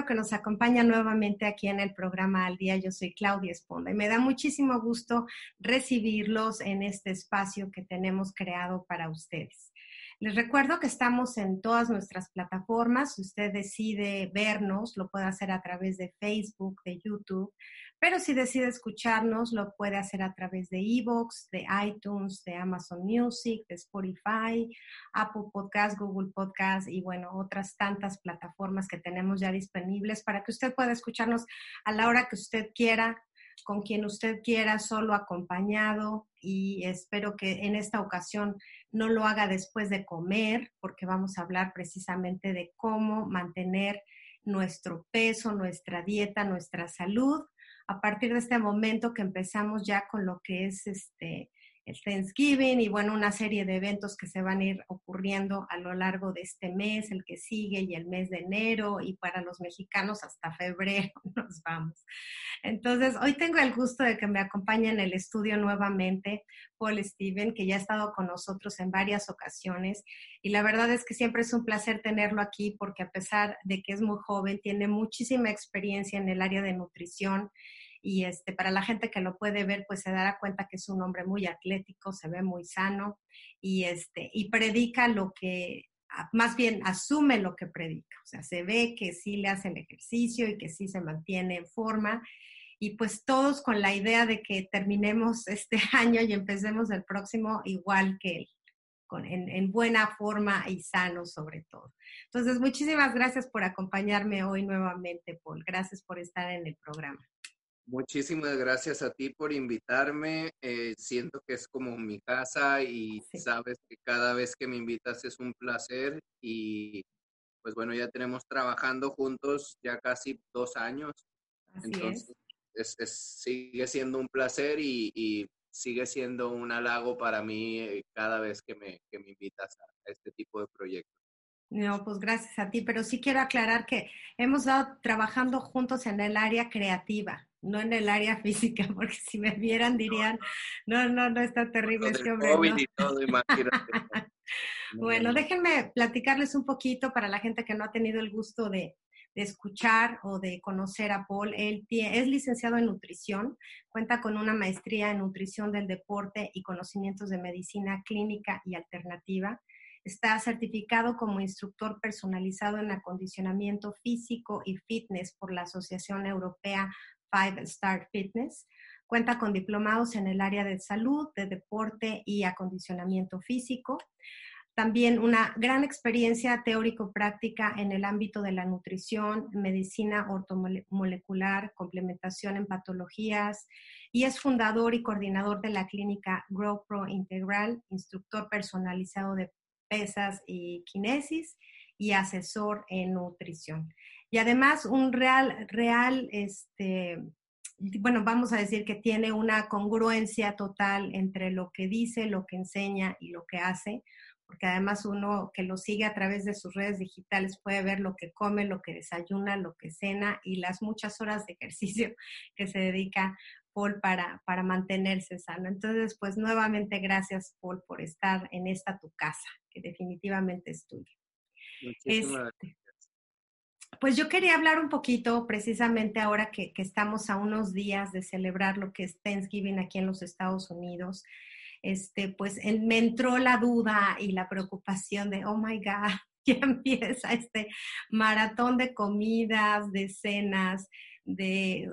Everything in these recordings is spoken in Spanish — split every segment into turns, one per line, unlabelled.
que nos acompañan nuevamente aquí en el programa Al Día. Yo soy Claudia Esponda y me da muchísimo gusto recibirlos en este espacio que tenemos creado para ustedes. Les recuerdo que estamos en todas nuestras plataformas. Si usted decide vernos, lo puede hacer a través de Facebook, de YouTube, pero si decide escucharnos, lo puede hacer a través de Evox, de iTunes, de Amazon Music, de Spotify, Apple Podcast, Google Podcast y bueno, otras tantas plataformas que tenemos ya disponibles para que usted pueda escucharnos a la hora que usted quiera, con quien usted quiera, solo acompañado. Y espero que en esta ocasión no lo haga después de comer, porque vamos a hablar precisamente de cómo mantener nuestro peso, nuestra dieta, nuestra salud, a partir de este momento que empezamos ya con lo que es este el Thanksgiving y bueno, una serie de eventos que se van a ir ocurriendo a lo largo de este mes, el que sigue y el mes de enero y para los mexicanos hasta febrero nos vamos. Entonces, hoy tengo el gusto de que me acompañe en el estudio nuevamente Paul Steven, que ya ha estado con nosotros en varias ocasiones y la verdad es que siempre es un placer tenerlo aquí porque a pesar de que es muy joven, tiene muchísima experiencia en el área de nutrición y este, para la gente que lo puede ver, pues se dará cuenta que es un hombre muy atlético, se ve muy sano y, este, y predica lo que, más bien asume lo que predica, o sea, se ve que sí le hacen ejercicio y que sí se mantiene en forma y pues todos con la idea de que terminemos este año y empecemos el próximo igual que él. en, en, buena forma y sano sobre todo. Entonces, muchísimas gracias por acompañarme hoy nuevamente, Paul. Gracias por estar en el programa.
Muchísimas gracias a ti por invitarme. Eh, siento que es como mi casa y sabes que cada vez que me invitas es un placer y pues bueno, ya tenemos trabajando juntos ya casi dos años. Entonces, es. sigue siendo un placer y, sigue siendo un halago para mí eh, cada vez que me, que me invitas a este tipo de proyectos.
No, pues gracias a ti, pero sí quiero aclarar que hemos estado trabajando juntos en el área creativa, no en el área física, porque si me vieran dirían, no, no, no está terrible este hombre. bueno, déjenme platicarles un poquito para la gente que no ha tenido el gusto de, de escuchar o de conocer a Paul. Él es licenciado en nutrición, cuenta con una maestría en nutrición del deporte y conocimientos de medicina clínica y alternativa Está certificado como instructor personalizado en acondicionamiento físico y fitness por la Asociación Europea Five Star Fitness. Cuenta con diplomados en el área de salud, de deporte y acondicionamiento físico. También una gran experiencia teórico-práctica en el ámbito de la nutrición, medicina ortomolecular, complementación en patologías y es fundador y coordinador de la clínica GrowPro Integral, instructor personalizado de pesas y kinesis y asesor en nutrición. Y además un real, real, este, bueno, vamos a decir que tiene una congruencia total entre lo que dice, lo que enseña y lo que hace, porque además uno que lo sigue a través de sus redes digitales puede ver lo que come, lo que desayuna, lo que cena y las muchas horas de ejercicio que se dedica Paul para, para mantenerse sano. Entonces, pues nuevamente gracias, Paul, por estar en esta tu casa, que definitivamente es tuya. Este, pues yo quería hablar un poquito, precisamente ahora que, que, estamos a unos días de celebrar lo que es Thanksgiving aquí en los Estados Unidos. Este, pues me entró la duda y la preocupación de, oh my God, ya empieza este maratón de comidas, de cenas, de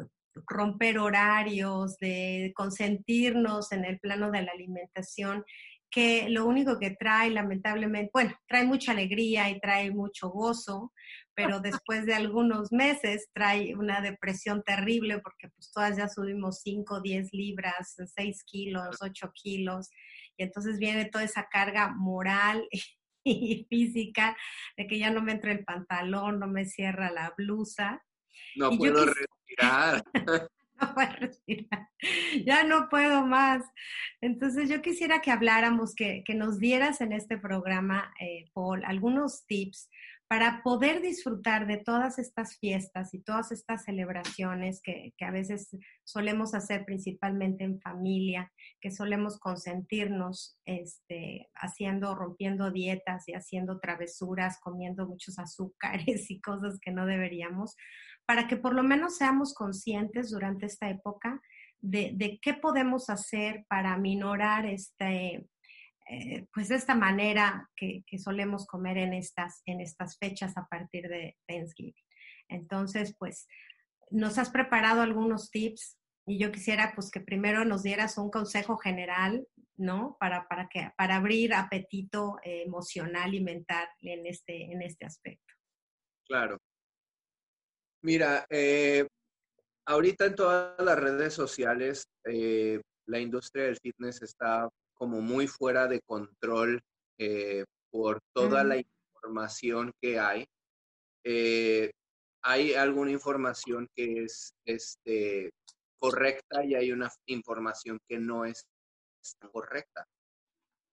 romper horarios, de consentirnos en el plano de la alimentación, que lo único que trae, lamentablemente, bueno, trae mucha alegría y trae mucho gozo, pero después de algunos meses trae una depresión terrible porque pues todas ya subimos 5, 10 libras, 6 kilos, 8 kilos, y entonces viene toda esa carga moral y física de que ya no me entra el pantalón, no me cierra la blusa.
No puedo respirar.
Ya no puedo más. Entonces yo quisiera que habláramos, que, nos dieras en este programa, eh, Paul, algunos tips para poder disfrutar de todas estas fiestas y todas estas celebraciones que, a veces solemos hacer principalmente en familia, que solemos consentirnos este, haciendo, rompiendo dietas y haciendo travesuras, comiendo muchos azúcares y cosas que no deberíamos, para que por lo menos seamos conscientes durante esta época de, qué podemos hacer para minorar este eh, pues esta manera que, solemos comer en estas, en estas fechas a partir de Thanksgiving. Entonces, pues nos has preparado algunos tips y yo quisiera pues que primero nos dieras un consejo general, ¿no? Para, para, que, para abrir apetito eh, emocional y mental en este, en este aspecto.
Claro. Mira, eh, ahorita en todas las redes sociales, la industria del fitness está como muy fuera de control eh, por toda la información que hay. Eh, hay alguna información que es este, correcta y hay una información que no es, correcta.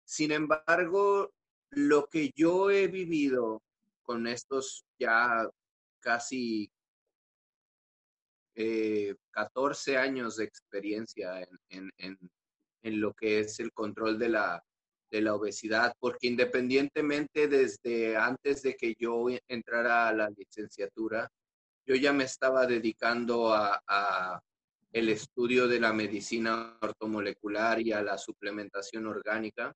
Sin embargo, lo que yo he vivido con estos ya casi 14 eh, años de experiencia en, en lo que es el control de la, de la obesidad, porque independientemente desde antes de que yo entrara a la licenciatura, yo ya me estaba dedicando a, el estudio de la medicina ortomolecular y a la suplementación orgánica.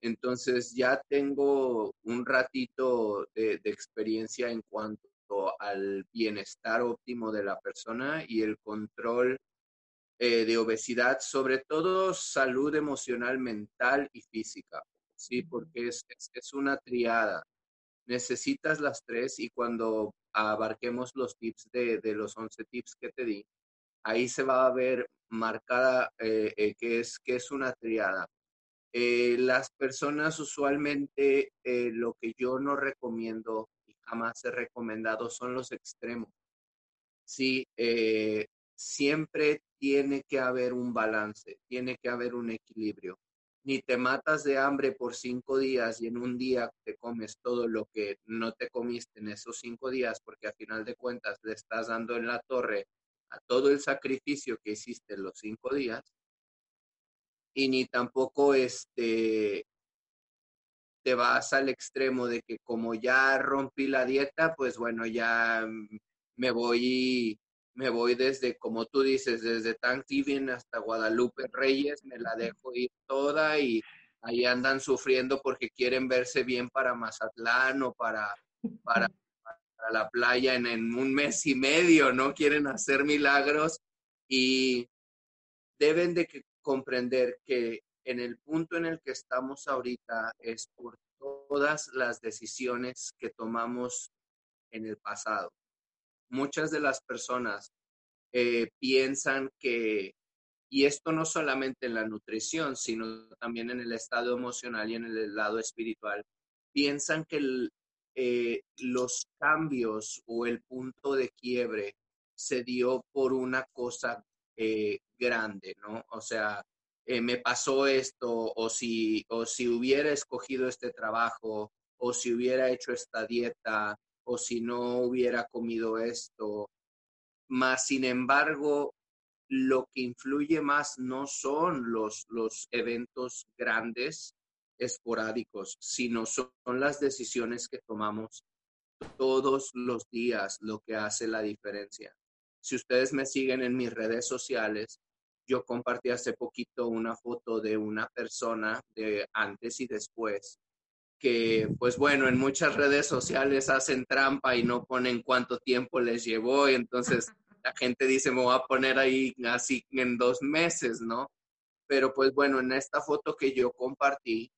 Entonces ya tengo un ratito de, experiencia en cuanto al bienestar óptimo de la persona y el control eh, de obesidad, sobre todo salud emocional, mental y física, ¿sí? Porque es, es, una triada. Necesitas las tres y cuando abarquemos los tips de, de, los 11 tips que te di, ahí se va a ver marcada eh, eh, que, es, que es una triada. las personas usualmente lo que yo no recomiendo jamás recomendado son los extremos. Sí, siempre tiene que haber un balance, tiene que haber un equilibrio. Ni te matas de hambre por cinco días y en un día te comes todo lo que no te comiste en esos cinco días, porque a final de cuentas le estás dando en la torre a todo el sacrificio que hiciste en los cinco días. Y ni tampoco este, te vas al extremo de que como ya rompí la dieta, pues bueno, ya me voy me voy desde, como tú dices, desde Thanksgiving hasta Guadalupe Reyes, me la dejo ir toda y ahí andan sufriendo porque quieren verse bien para Mazatlán o para, para, la playa en, en, un mes y medio, ¿no? Quieren hacer milagros y deben de comprender que en el punto en el que estamos ahorita es por todas las decisiones que tomamos en el pasado muchas de las personas eh, piensan que, y esto no solamente en la nutrición, sino también en el estado emocional y en el lado espiritual, piensan que eh, los cambios o el punto de quiebre se dio por una cosa eh, grande, ¿no? O sea, me pasó esto, o si, o si hubiera escogido este trabajo, o si hubiera hecho esta dieta, o si no hubiera comido esto. Más sin embargo, lo que influye más no son los, los eventos grandes, esporádicos, sino son las decisiones que tomamos todos los días lo que hace la diferencia. Si ustedes me siguen en mis redes sociales, yo compartí hace poquito una foto de una persona de antes y después que pues bueno, en muchas redes sociales hacen trampa y no ponen cuánto tiempo les llevó y entonces la gente dice me voy a poner ahí así en dos meses, ¿no? Pero pues bueno, en esta foto que yo compartí,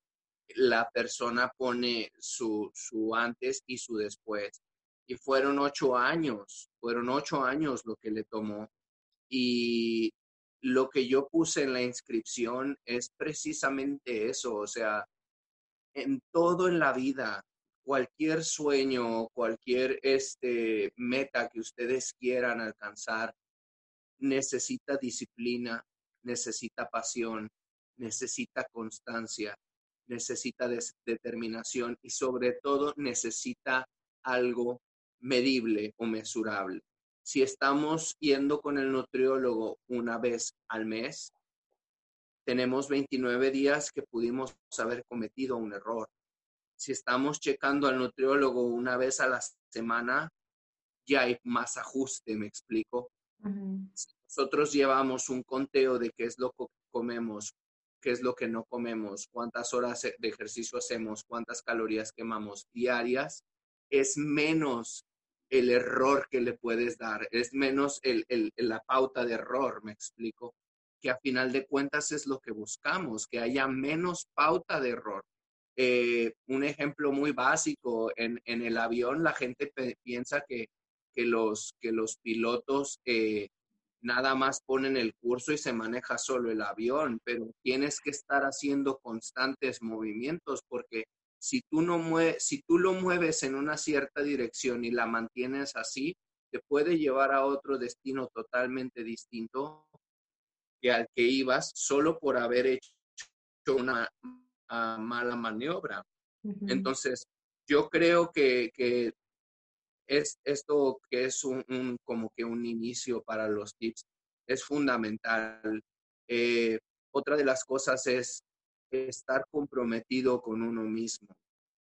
la persona pone su, su antes y su después. Y fueron ocho años, fueron ocho años lo que le tomó. Y lo que yo puse en la inscripción es precisamente eso, o sea, en todo en la vida, cualquier sueño, cualquier este, meta que ustedes quieran alcanzar, necesita disciplina, necesita pasión, necesita constancia, necesita determinación y sobre todo necesita algo medible o mesurable. Si estamos yendo con el nutriólogo una vez al mes, tenemos 29 días que pudimos haber cometido un error. Si estamos checando al nutriólogo una vez a la semana, ya hay más ajuste, me explico. nosotros llevamos un conteo de qué es lo que comemos, qué es lo que no comemos, cuántas horas de ejercicio hacemos, cuántas calorías quemamos diarias, es menos el error que le puedes dar, es menos el, la pauta de error, me explico, que a final de cuentas es lo que buscamos, que haya menos pauta de error. Eh, un ejemplo muy básico, en, en el avión la gente piensa que, que, los, que los pilotos eh, nada más ponen el curso y se maneja solo el avión, pero tienes que estar haciendo constantes movimientos porque si tú, no si tú lo mueves en una cierta dirección y la mantienes así, te puede llevar a otro destino totalmente distinto que al que ibas solo por haber hecho una mala maniobra. Entonces, yo creo que, es esto que es un, como que un inicio para los tips es fundamental. Eh, otra de las cosas es estar comprometido con uno mismo.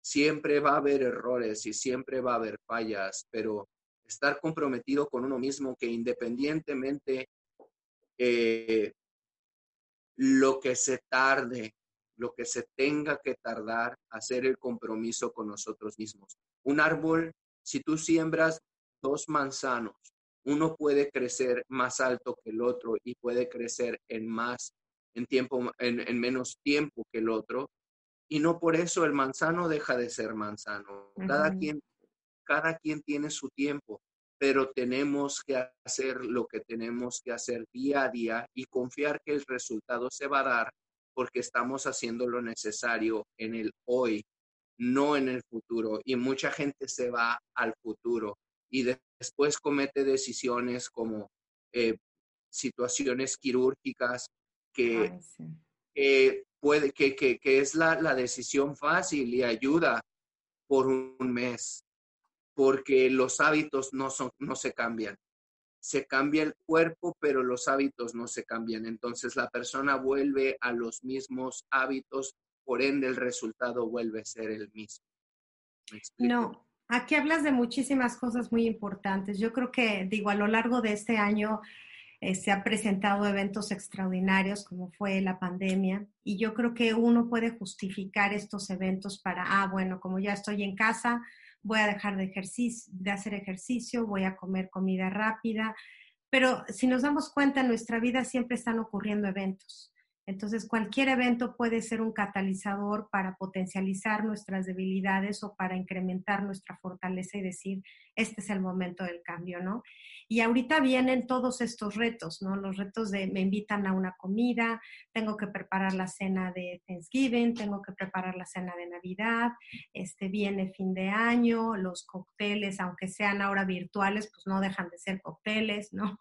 Siempre va a haber errores y siempre va a haber fallas, pero estar comprometido con uno mismo que independientemente eh, lo que se tarde, lo que se tenga que tardar, hacer el compromiso con nosotros mismos. Un árbol, si tú siembras dos manzanos, uno puede crecer más alto que el otro y puede crecer en más en, tiempo, en, menos tiempo que el otro. Y no por eso el manzano deja de ser manzano. Cada, quien, cada quien tiene su tiempo, pero tenemos que hacer lo que tenemos que hacer día a día y confiar que el resultado se va a dar porque estamos haciendo lo necesario en el hoy, no en el futuro. Y mucha gente se va al futuro y después comete decisiones como eh, situaciones quirúrgicas que, puede, que, que, es la, la, decisión fácil y ayuda por un mes, porque los hábitos no, son, no se cambian. Se cambia el cuerpo, pero los hábitos no se cambian. Entonces la persona vuelve a los mismos hábitos, por ende el resultado vuelve a ser el mismo.
no, aquí hablas de muchísimas cosas muy importantes. Yo creo que, digo, a lo largo de este año eh, se han presentado eventos extraordinarios como fue la pandemia y yo creo que uno puede justificar estos eventos para, ah, bueno, como ya estoy en casa, voy a dejar de, ejercicio, de hacer ejercicio, voy a comer comida rápida, pero si nos damos cuenta, en nuestra vida siempre están ocurriendo eventos. Entonces, cualquier evento puede ser un catalizador para potencializar nuestras debilidades o para incrementar nuestra fortaleza y decir, este es el momento del cambio, ¿no? Y ahorita vienen todos estos retos, ¿no? Los retos de me invitan a una comida, tengo que preparar la cena de Thanksgiving, tengo que preparar la cena de Navidad, este viene fin de año, los cócteles, aunque sean ahora virtuales, pues no dejan de ser cócteles, ¿no?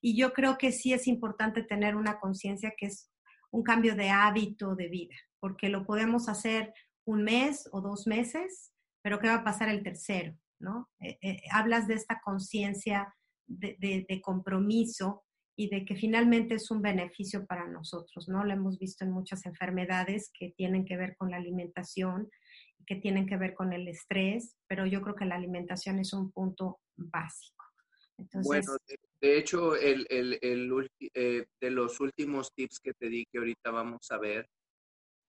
Y yo creo que sí es importante tener una conciencia que es un cambio de hábito de vida, porque lo podemos hacer un mes o dos meses, pero ¿qué va a pasar el tercero? ¿no? Eh, eh, hablas de esta conciencia de, compromiso y de que finalmente es un beneficio para nosotros, ¿no? Lo hemos visto en muchas enfermedades que tienen que ver con la alimentación, que tienen que ver con el estrés, pero yo creo que la alimentación es un punto básico.
bueno, de, hecho, el, el, el eh, de los últimos tips que te di que ahorita vamos a ver,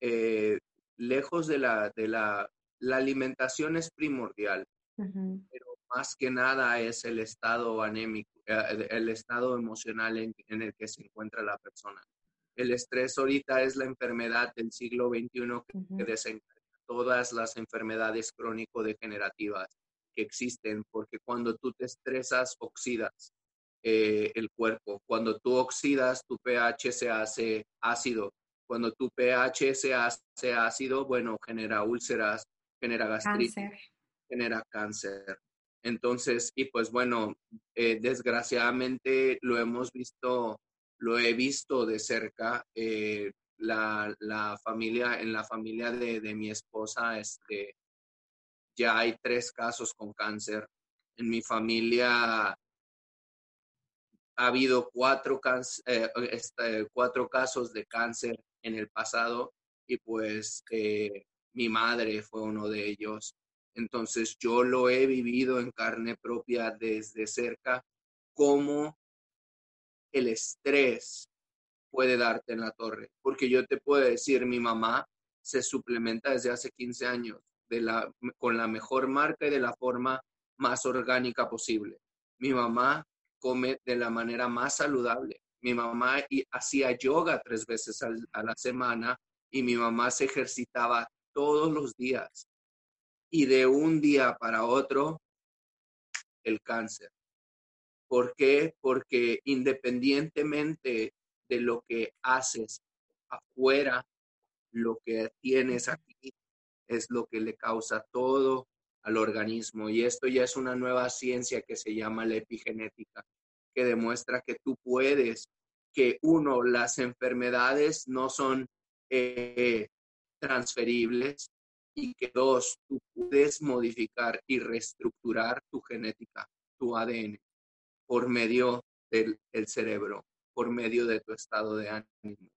eh, lejos de la, de la, la alimentación es primordial, pero más que nada es el estado anémico, eh, el estado emocional en, el que se encuentra la persona. El estrés ahorita es la enfermedad del siglo XXI que, desencadena todas las enfermedades crónico-degenerativas que existen, porque cuando tú te estresas, oxidas eh, el cuerpo. Cuando tú oxidas, tu pH se hace ácido. Cuando tu pH se hace ácido, bueno, genera úlceras, genera gastritis, genera cáncer. Entonces, y pues bueno, eh, desgraciadamente lo hemos visto, lo he visto de cerca. Eh, la, familia, en la familia de, mi esposa, este, ya hay tres casos con cáncer. En mi familia ha habido cuatro, eh, este, cuatro casos de cáncer en el pasado y pues eh, mi madre fue uno de ellos. Entonces yo lo he vivido en carne propia desde cerca, cómo el estrés puede darte en la torre. Porque yo te puedo decir, mi mamá se suplementa desde hace 15 años de la, con la mejor marca y de la forma más orgánica posible. Mi mamá come de la manera más saludable. Mi mamá hacía yoga tres veces a la semana y mi mamá se ejercitaba todos los días. Y de un día para otro, el cáncer. ¿Por qué? Porque independientemente de lo que haces afuera, lo que tienes aquí es lo que le causa todo al organismo. Y esto ya es una nueva ciencia que se llama la epigenética, que demuestra que tú puedes, que uno, las enfermedades no son eh, transferibles y que dos, tú puedes modificar y reestructurar tu genética, tu ADN, por medio del cerebro, por medio de tu estado de ánimo.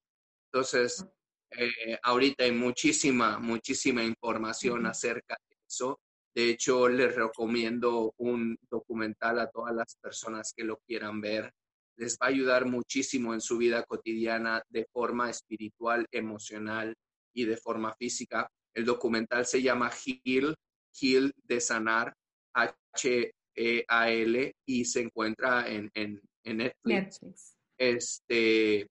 Entonces, eh, ahorita hay muchísima, muchísima información acerca de eso. De hecho, les recomiendo un documental a todas las personas que lo quieran ver. Les va a ayudar muchísimo en su vida cotidiana de forma espiritual, emocional y de forma física. El documental se llama Heal, Heal de Sanar, H-E-A-L, y se encuentra en, en, Netflix. Este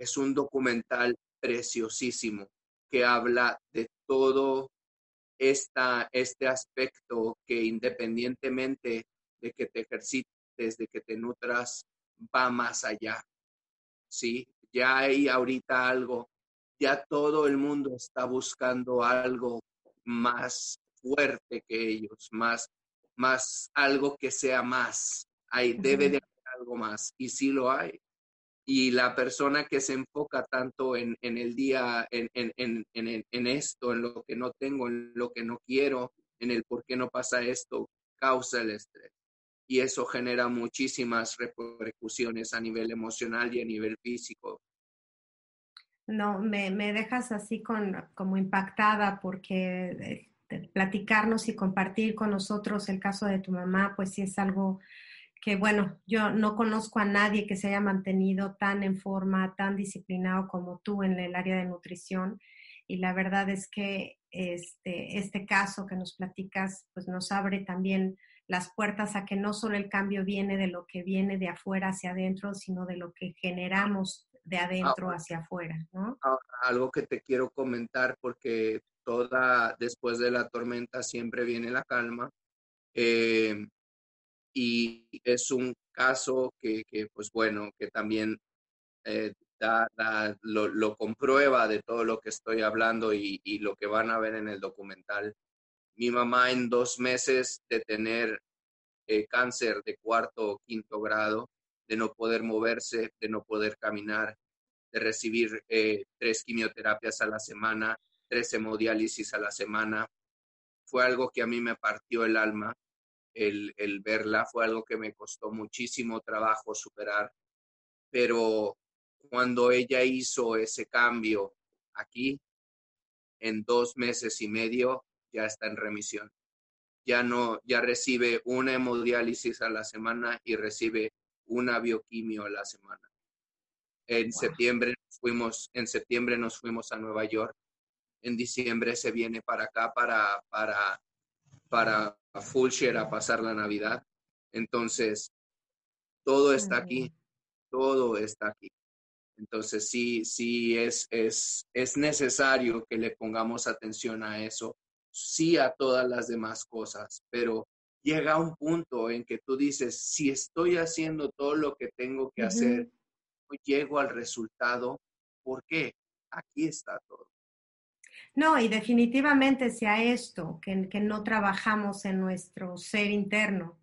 es un documental preciosísimo que habla de todo esta, este aspecto que independientemente de que te ejercites, de que te nutras, va más allá. Sí, ya hay ahorita algo, ya todo el mundo está buscando algo más fuerte que ellos, más, más algo que sea más. Hay, debe de haber algo más y sí lo hay y la persona que se enfoca tanto en, el día, en, en, esto, en lo que no tengo, en lo que no quiero, en el por qué no pasa esto, causa el estrés. Y eso genera muchísimas repercusiones a nivel emocional y a nivel físico.
No, me, me dejas así con, como impactada porque platicarnos y compartir con nosotros el caso de tu mamá, pues sí es algo que bueno, yo no conozco a nadie que se haya mantenido tan en forma, tan disciplinado como tú en el área de nutrición. Y la verdad es que este, este caso que nos platicas, pues nos abre también las puertas a que no solo el cambio viene de lo que viene de afuera hacia adentro, sino de lo que generamos de adentro hacia afuera, ¿no?
algo que te quiero comentar porque toda, después de la tormenta siempre viene la calma. Eh, y es un caso que, pues bueno, que también eh, lo, comprueba de todo lo que estoy hablando y, lo que van a ver en el documental. Mi mamá en dos meses de tener eh, cáncer de cuarto o quinto grado, de no poder moverse, de no poder caminar, de recibir eh, tres quimioterapias a la semana, tres hemodiálisis a la semana, fue algo que a mí me partió el alma el, verla fue algo que me costó muchísimo trabajo superar, pero cuando ella hizo ese cambio aquí, en dos meses y medio ya está en remisión. Ya no, ya recibe una hemodiálisis a la semana y recibe una bioquimio a la semana. En septiembre fuimos, en septiembre nos fuimos a Nueva York. En diciembre se viene para acá para, para, para share a pasar la Navidad. Entonces, todo está aquí, todo está aquí. Entonces, sí, sí es, es, es necesario que le pongamos atención a eso, sí a todas las demás cosas, pero llega un punto en que tú dices, si estoy haciendo todo lo que tengo que hacer, llego al resultado, ¿por qué? Aquí está todo.
No, y definitivamente si a esto, que, no trabajamos en nuestro ser interno,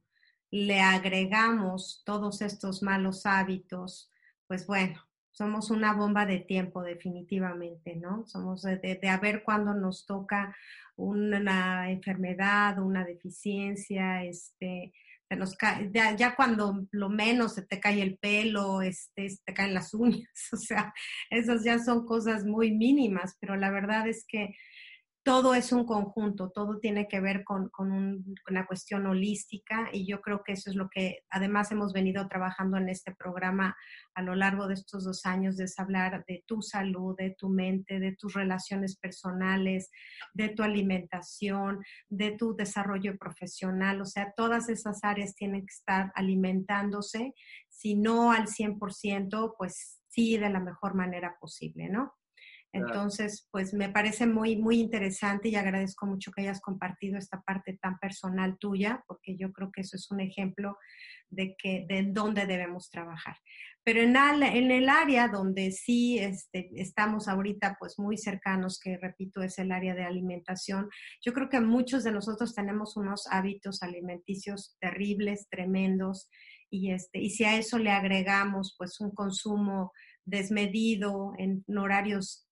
le agregamos todos estos malos hábitos, pues bueno, somos una bomba de tiempo definitivamente, ¿no? Somos de, a ver cuándo nos toca una enfermedad, una deficiencia, este, nos ya, ya, cuando lo menos se te cae el pelo, este, se te caen las uñas, o sea, esas ya son cosas muy mínimas, pero la verdad es que todo es un conjunto, todo tiene que ver con, una cuestión holística y yo creo que eso es lo que además hemos venido trabajando en este programa a lo largo de estos dos años, es hablar de tu salud, de tu mente, de tus relaciones personales, de tu alimentación, de tu desarrollo profesional, o sea, todas esas áreas tienen que estar alimentándose, si no al 100%, pues sí de la mejor manera posible, ¿no? Entonces, pues me parece muy, muy interesante y agradezco mucho que hayas compartido esta parte tan personal tuya, porque yo creo que eso es un ejemplo de, que, de dónde debemos trabajar. Pero en, en el área donde sí este, estamos ahorita pues muy cercanos, que repito es el área de alimentación, yo creo que muchos de nosotros tenemos unos hábitos alimenticios terribles, tremendos, y, este, y si a eso le agregamos pues un consumo desmedido, en horarios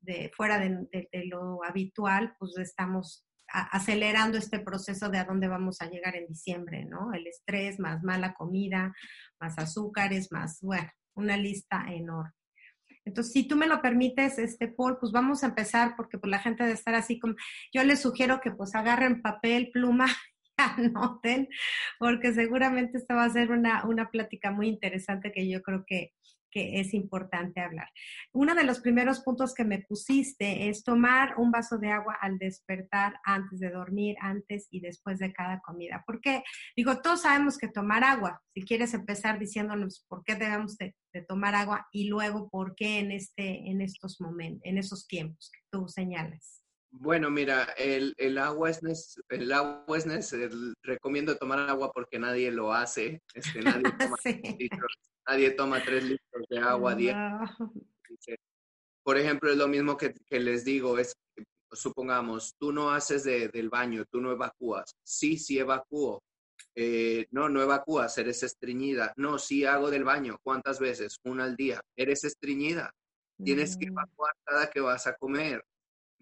de, fuera de, lo habitual, pues estamos acelerando este proceso de a dónde vamos a llegar en diciembre, ¿no? El estrés, más mala comida, más azúcares, más, bueno, una lista enorme. Entonces, si tú me lo permites, este Paul, pues vamos a empezar porque pues la gente debe estar así como, yo les sugiero que pues agarren papel, pluma anoten, porque seguramente esta va a ser una, una plática muy interesante que yo creo que que es importante hablar. Uno de los primeros puntos que me pusiste es tomar un vaso de agua al despertar, antes de dormir, antes y después de cada comida. Porque, digo, todos sabemos que tomar agua, si quieres empezar diciéndonos por qué debemos de, tomar agua y luego por qué en, este, en estos momentos, en esos tiempos que tú señalas.
Bueno, mira, el, el agua es el agua es. Recomiendo tomar agua porque nadie lo hace. Este, nadie toma nadie toma tres litros de agua diario. Por ejemplo, es lo mismo que, les digo, es, supongamos, tú no haces del baño, tú no evacúas. Sí, sí evacúo. Eh, no, no evacúas, eres estreñida. No, sí hago del baño. ¿Cuántas veces? Una al día. Eres estreñida. Tienes que mm. evacuar cada que vas a comer.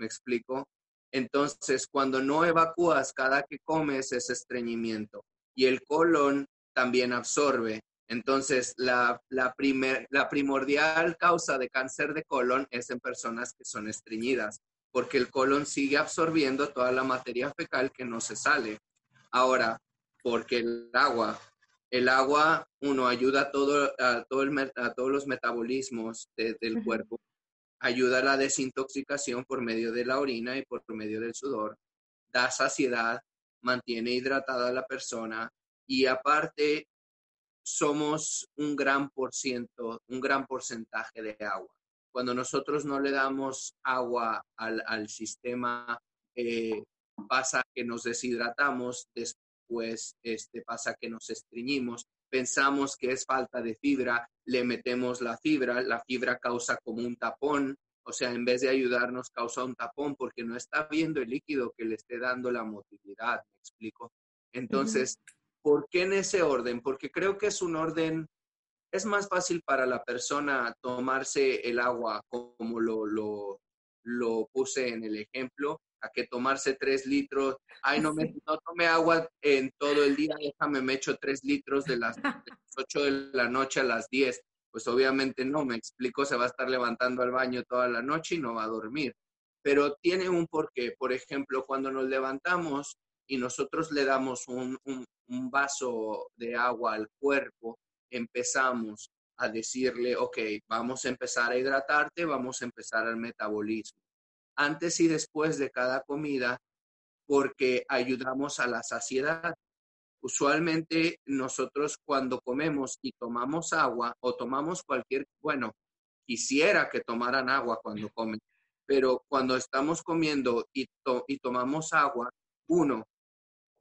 ¿Me explico? Entonces, cuando no evacúas cada que comes es estreñimiento. Y el colon también absorbe. Entonces, la, la, la primordial causa de cáncer de colon es en personas que son estreñidas, porque el colon sigue absorbiendo toda la materia fecal que no se sale. Ahora, porque el agua, el agua, uno, ayuda a, todo, a, todo el, a todos los metabolismos del cuerpo, ayuda a la desintoxicación por medio de la orina y por medio del sudor, da saciedad, mantiene hidratada a la persona y aparte somos un gran por ciento, un gran porcentaje de agua. Cuando nosotros no le damos agua al, sistema, eh, pasa que nos deshidratamos, después este, pasa que nos estreñimos, pensamos que es falta de fibra, le metemos la fibra, la fibra causa como un tapón, o sea, en vez de ayudarnos causa un tapón porque no está viendo el líquido que le esté dando la motilidad, me explico. Entonces, ¿Por qué en ese orden? Porque creo que es un orden, es más fácil para la persona tomarse el agua como lo, lo, lo puse en el ejemplo, a que tomarse tres litros. Ay, no, me, no tome agua en todo el día, déjame, me echo tres litros de las, ocho 8 de la noche a las 10. Pues obviamente no, me explico, se va a estar levantando al baño toda la noche y no va a dormir. Pero tiene un porqué. Por ejemplo, cuando nos levantamos y nosotros le damos un, un vaso de agua al cuerpo, empezamos a decirle, ok, vamos a empezar a hidratarte, vamos a empezar el metabolismo. Antes y después de cada comida, porque ayudamos a la saciedad. Usualmente nosotros cuando comemos y tomamos agua o tomamos cualquier, bueno, quisiera que tomaran agua cuando comen, pero cuando estamos comiendo y, y tomamos agua, uno,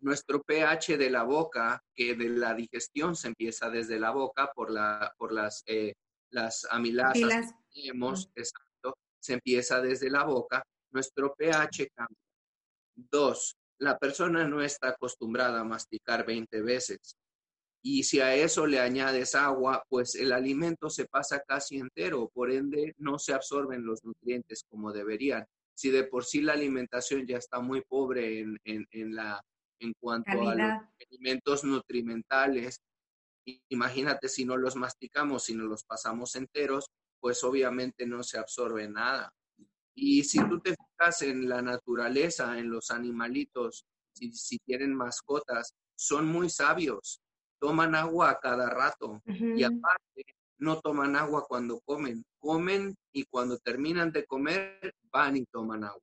nuestro pH de la boca, que de la digestión se empieza desde la boca por, la, por las, eh, las amilasas que tenemos, se empieza desde la boca, nuestro pH cambia. Dos, la persona no está acostumbrada a masticar 20 veces. Y si a eso le añades agua, pues el alimento se pasa casi entero, por ende no se absorben los nutrientes como deberían. Si de por sí la alimentación ya está muy pobre en, en, la, en cuanto a los alimentos nutrimentales, imagínate si no los masticamos, si no los pasamos enteros, pues obviamente no se absorbe nada. Y si tú te fijas en la naturaleza, en los animalitos, si, si tienen mascotas, son muy sabios toman agua a cada rato y aparte no toman agua cuando comen, comen y cuando terminan de comer van y toman agua.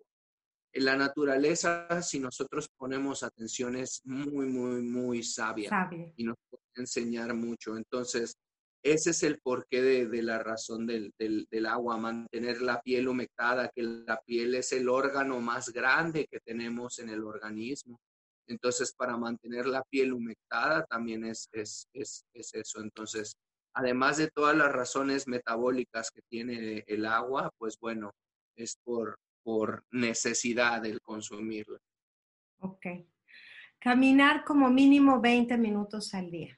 En la naturaleza, si nosotros ponemos atención, es muy, muy, muy sabia, y nos puede enseñar mucho. Entonces, ese es el porqué de, la razón del, del, agua, mantener la piel humectada, que la piel es el órgano más grande que tenemos en el organismo. Entonces, para mantener la piel humectada también es, es, es, es, eso. Entonces, además de todas las razones metabólicas que tiene el agua, pues bueno, es por, por necesidad el consumirla.
Ok. Caminar como mínimo 20 minutos al día.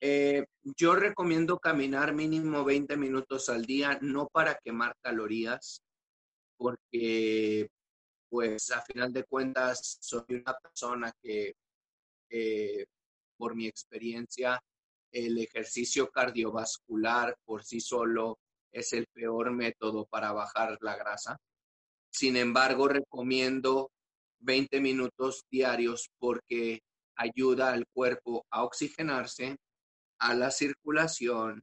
Eh, yo recomiendo caminar mínimo 20 minutos al día, no para quemar calorías, porque pues a final de cuentas soy una persona que eh, por mi experiencia el ejercicio cardiovascular por sí solo es el peor método para bajar la grasa. Sin embargo, recomiendo 20 minutos diarios porque ayuda al cuerpo a oxigenarse, a la circulación,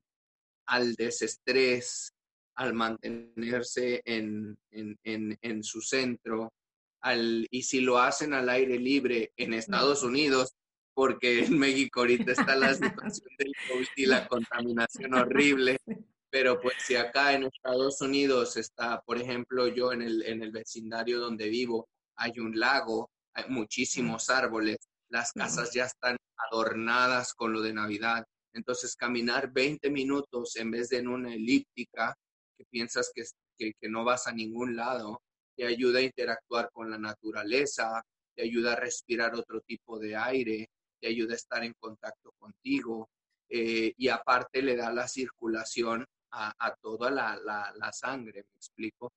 al desestrés, al mantenerse en, en, su centro, al, y si lo hacen al aire libre en Estados Unidos, porque en México ahorita está la situación del COVID y la contaminación horrible, pero pues si acá en Estados Unidos está, por ejemplo, yo en el, en el vecindario donde vivo, hay un lago, hay muchísimos árboles, las casas ya están adornadas con lo de Navidad. Entonces, caminar 20 minutos en vez de en una elíptica que piensas que, que, no vas a ningún lado, te ayuda a interactuar con la naturaleza, te ayuda a respirar otro tipo de aire, te ayuda a estar en contacto contigo eh, y aparte le da la circulación a, toda la, la, sangre, me explico,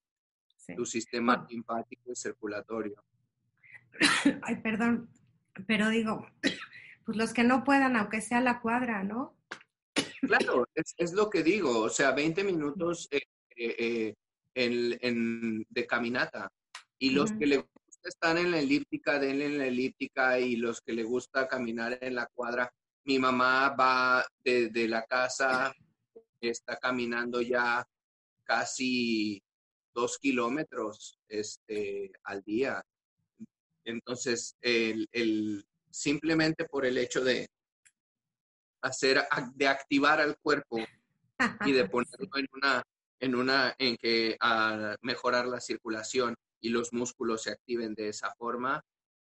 tu sistema simpático y circulatorio.
Ay, perdón, pero digo, pues los que no puedan, aunque sea la cuadra, ¿no?
Claro, es, lo que digo, o sea, 20 minutos eh, eh, eh, de caminata. Y los que le gusta estar en la elíptica, denle en la elíptica, y los que le gusta caminar en la cuadra, mi mamá va desde la casa, está caminando ya casi dos kilómetros este, al día. Entonces, el, simplemente por el hecho de, hacer, de activar al cuerpo y de ponerlo en una, en una, en que a mejorar la circulación y los músculos se activen de esa forma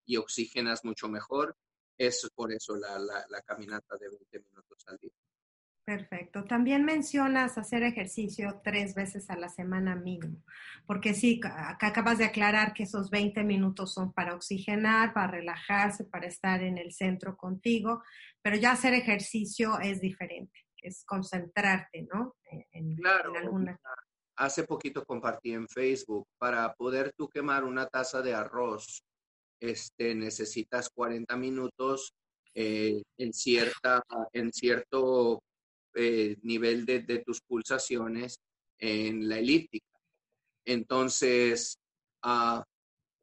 y oxigenas mucho mejor. Es por eso la, la, caminata de 20 minutos al día.
Perfecto. También mencionas hacer ejercicio tres veces a la semana mínimo, porque sí, acá acabas de aclarar que esos 20 minutos son para oxigenar, para relajarse, para estar en el centro contigo, pero ya hacer ejercicio es diferente, es concentrarte, ¿no?
En, claro. alguna... Hace poquito compartí en Facebook, para poder tú quemar una taza de arroz, este, necesitas 40 minutos eh, en, cierta, en cierto eh, nivel de, tus pulsaciones en la elíptica. Entonces, uh,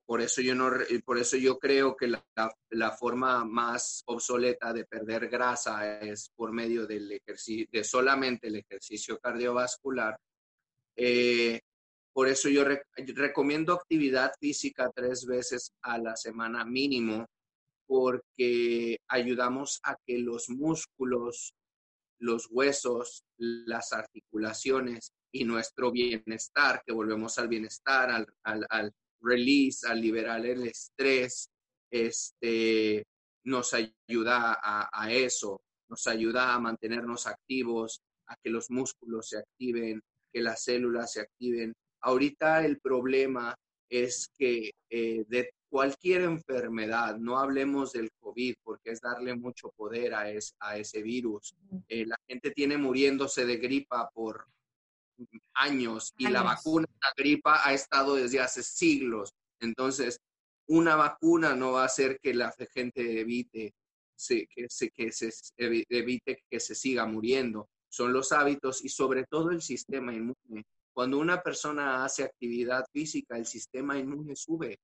por eso yo, no, por eso yo creo que la, forma más obsoleta de perder grasa es por medio del de solamente el ejercicio cardiovascular. Eh, por eso yo recomiendo actividad física tres veces a la semana mínimo, porque ayudamos a que los músculos, los huesos, las articulaciones y nuestro bienestar, que volvemos al bienestar, al, al, al release, al liberar el estrés, este, nos ayuda a, eso, nos ayuda a mantenernos activos, a que los músculos se activen, que las células se activen. Ahorita el problema es que eh, cualquier enfermedad, no hablemos del COVID porque es darle mucho poder a, a ese virus. Eh, la gente tiene muriéndose de gripa por años y la vacuna de la gripa ha estado desde hace siglos. Entonces, una vacuna no va a hacer que la gente evite, que, se, que se evite que se siga muriendo. Son los hábitos y sobre todo el sistema inmune. Cuando una persona hace actividad física, el sistema inmune sube.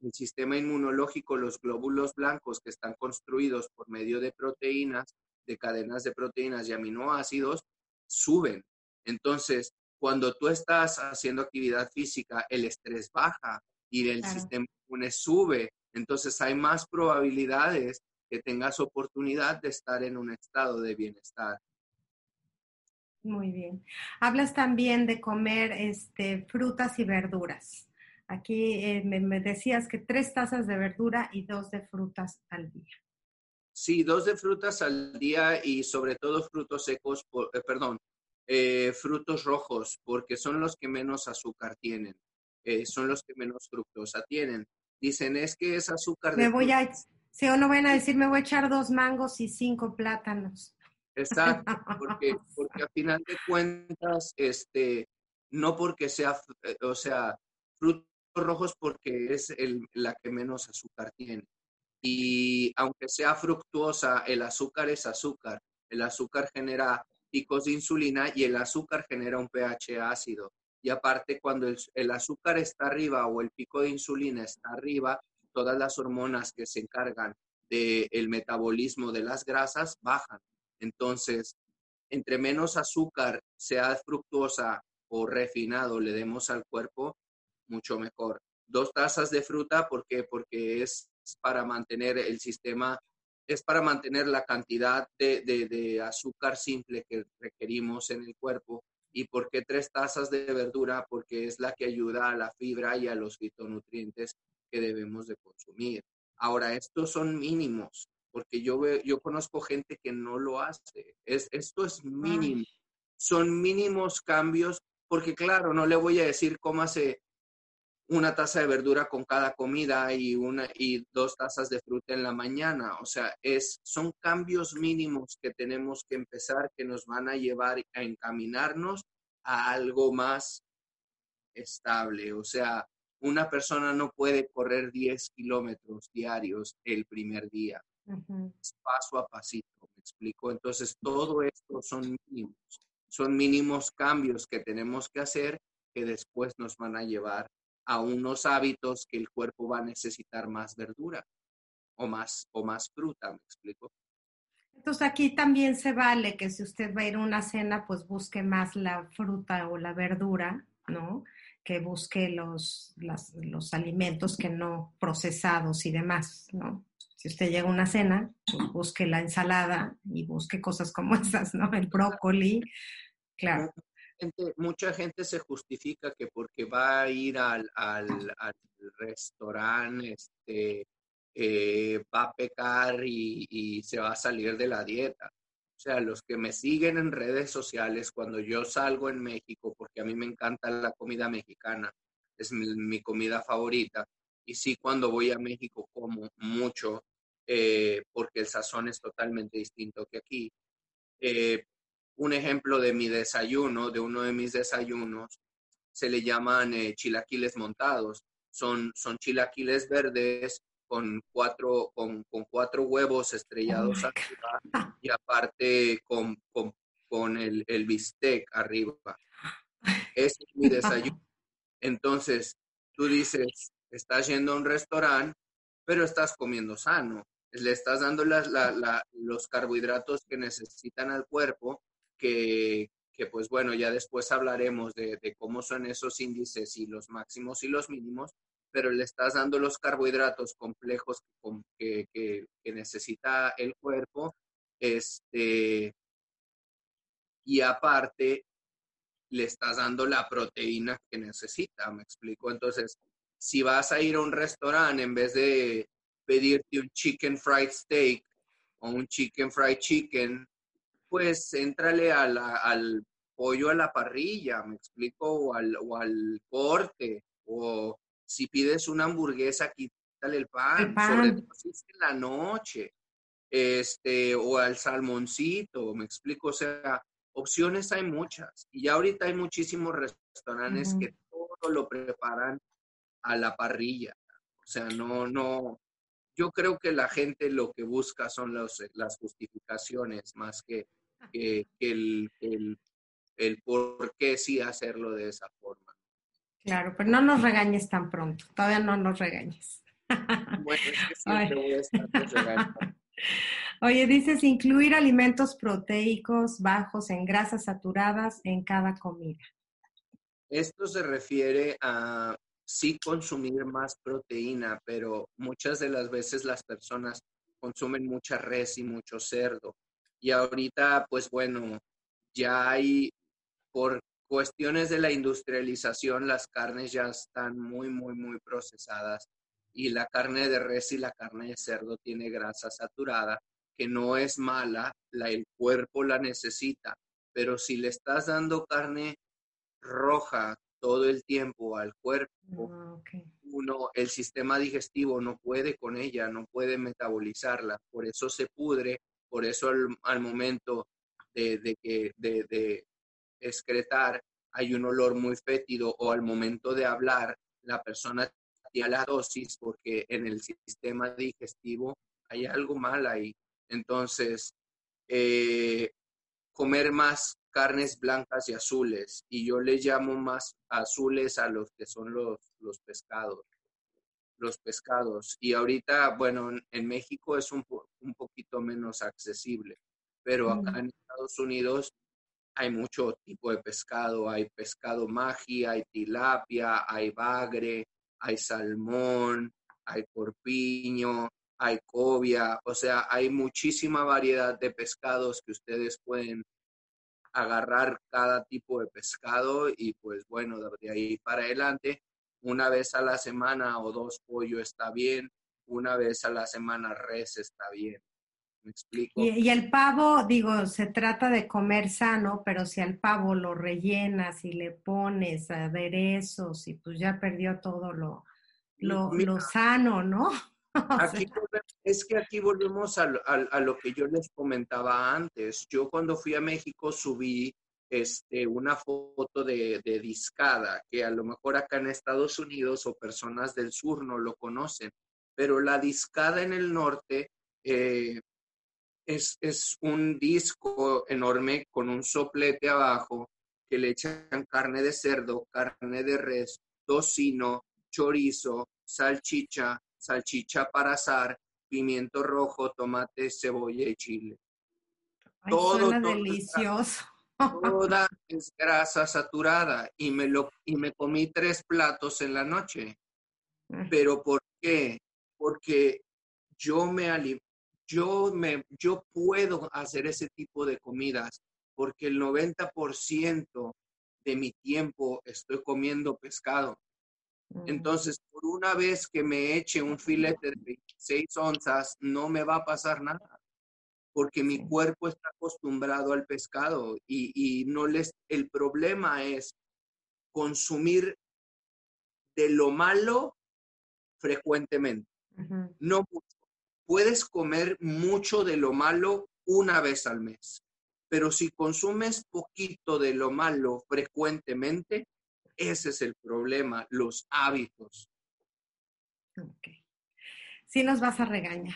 El sistema inmunológico, los glóbulos blancos que están construidos por medio de proteínas, de cadenas de proteínas y aminoácidos, suben. Entonces, cuando tú estás haciendo actividad física, el estrés baja y el sistema inmune sube. Entonces, hay más probabilidades que tengas oportunidad de estar en un estado de bienestar.
Muy bien. Hablas también de comer este, frutas y verduras. Aquí eh, me, decías que tres tazas de verdura y dos de frutas al día.
Sí, dos de frutas al día y sobre todo frutos secos, eh, perdón, eh, frutos rojos, porque son los que menos azúcar tienen, son los que menos fructosa tienen. Dicen, es que es azúcar
de... Me voy a, si o no van a decir, me voy a echar dos mangos y cinco plátanos.
Exacto, porque, porque a final de cuentas, este, no porque sea, o sea, frutos rojos porque es el, la que menos azúcar tiene. Y aunque sea fructuosa, el azúcar es azúcar. El azúcar genera picos de insulina y el azúcar genera un pH ácido. Y aparte, cuando el, azúcar está arriba o el pico de insulina está arriba, todas las hormonas que se encargan del metabolismo de las grasas bajan. Entonces, entre menos azúcar, sea fructuosa o refinado, le demos al cuerpo, mucho mejor. Dos tazas de fruta, ¿por qué? Porque es para mantener el sistema, es para mantener la cantidad de, azúcar simple que requerimos en el cuerpo. ¿Y por qué tres tazas de verdura? Porque es la que ayuda a la fibra y a los fitonutrientes que debemos de consumir. Ahora, estos son mínimos porque yo, yo conozco gente que no lo hace. Es, esto es mínimo. Son mínimos cambios, porque claro, no le voy a decir cómo hace una taza de verdura con cada comida y, una, y dos tazas de fruta en la mañana. O sea, es, son cambios mínimos que tenemos que empezar que nos van a llevar a encaminarnos a algo más estable. O sea, una persona no puede correr 10 kilómetros diarios el primer día paso a pasito, me explico. Entonces, todo esto son mínimos, son mínimos cambios que tenemos que hacer que después nos van a llevar a unos hábitos que el cuerpo va a necesitar más verdura o más, o más fruta, me explico.
Entonces aquí también se vale que si usted va a ir a una cena, pues busque más la fruta o la verdura, ¿no? Que busque los, los alimentos que no procesados y demás, ¿no? si usted llega a una cena, pues busque la ensalada y busque cosas como esas, ¿no? El brócoli, claro.
Mucha gente se justifica que porque va a ir al, restaurante, este, eh, va a pecar y, y se va a salir de la dieta. O sea, los que me siguen en redes sociales, cuando yo salgo en México, porque a mí me encanta la comida mexicana, es mi, comida favorita, y sí cuando voy a México como mucho, eh, porque el sazón es totalmente distinto que aquí. Eh, un ejemplo de mi desayuno, de uno de mis desayunos, se le llaman eh, chilaquiles montados. Son, son chilaquiles verdes con cuatro, con, con cuatro huevos estrellados oh arriba y aparte con, con, con el, el, bistec arriba. Ese es mi desayuno. Entonces, tú dices, estás yendo a un restaurante, pero estás comiendo sano le estás dando los carbohidratos que necesitan al cuerpo, que, pues bueno, ya después hablaremos de, cómo son esos índices y los máximos y los mínimos, pero le estás dando los carbohidratos complejos que, que, necesita el cuerpo, este, y aparte le estás dando la proteína que necesita, me explico. Entonces, si vas a ir a un restaurante en vez de pedirte un chicken fried steak o un chicken fried chicken, pues entrale al pollo a la parrilla, me explico, o al, o al corte, o si pides una hamburguesa, quítale el pan, sobre todo si es en la noche, este, o al salmoncito, me explico, o sea, opciones hay muchas. Y ya ahorita hay muchísimos restaurantes que todo lo preparan a la parrilla. O sea, no, no, yo creo que la gente lo que busca son los, las justificaciones más que, que, el, el, el, por qué sí hacerlo de esa forma.
Claro, pero no nos regañes tan pronto, todavía no nos regañes. Bueno, es que siempre voy a estar Oye, dices incluir alimentos proteicos bajos en grasas saturadas en cada comida.
Esto se refiere a sí consumir más proteína, pero muchas de las veces las personas consumen mucha res y mucho cerdo. Y ahorita, pues bueno, ya hay, por cuestiones de la industrialización, las carnes ya están muy, muy, muy procesadas y la carne de res y la carne de cerdo tiene grasa saturada, que no es mala, la, el cuerpo la necesita, pero si le estás dando carne roja todo el tiempo al cuerpo, ah, uno, el sistema digestivo no puede con ella, no puede metabolizarla, por eso se pudre, por eso al, momento de, excretar hay un olor muy fétido o al momento de hablar la persona tiene la dosis porque en el sistema digestivo hay algo mal ahí. Entonces, eh, comer más carnes blancas y azules y yo le llamo más azules a los que son los, los pescados los pescados y ahorita bueno en México es un, un poquito menos accesible pero acá en Estados Unidos hay mucho tipo de pescado. Hay pescado magi, hay tilapia, hay bagre, hay salmón, hay corpiño, hay cobia. O sea, hay muchísima variedad de pescados que ustedes pueden agarrar cada tipo de pescado y pues bueno, de ahí para adelante, una vez a la semana o dos pollo está bien, una vez a la semana res está bien.
Y, el pavo, digo, se trata de comer sano, pero si al pavo lo rellenas y le pones aderezos y pues ya perdió todo lo, lo, sano, ¿no?
es que aquí volvemos a, a, lo que yo les comentaba antes. Yo cuando fui a México subí este, una foto de, de, discada, que a lo mejor acá en Estados Unidos o personas del sur no lo conocen, pero la discada en el norte eh, es, un disco enorme con un soplete abajo que le echan carne de cerdo, carne de res, tocino, chorizo, salchicha, salchicha para asar, pimiento rojo, tomate, cebolla y chile.
todo, delicioso.
Toda es grasa saturada y me, lo, y me comí tres platos en la noche. Mm. ¿Pero por qué? Porque yo me, yo, me, yo puedo hacer ese tipo de comidas porque el 90% de mi tiempo estoy comiendo pescado. Mm. Entonces, por una vez que me eche un filete de 26 onzas, no me va a pasar nada, porque mi cuerpo está acostumbrado al pescado y, no les, el problema es consumir de lo malo frecuentemente, no mucho puedes comer mucho de lo malo una vez al mes, pero si consumes poquito de lo malo frecuentemente, ese es el problema, los hábitos.
Ok. Sí nos vas a regañar.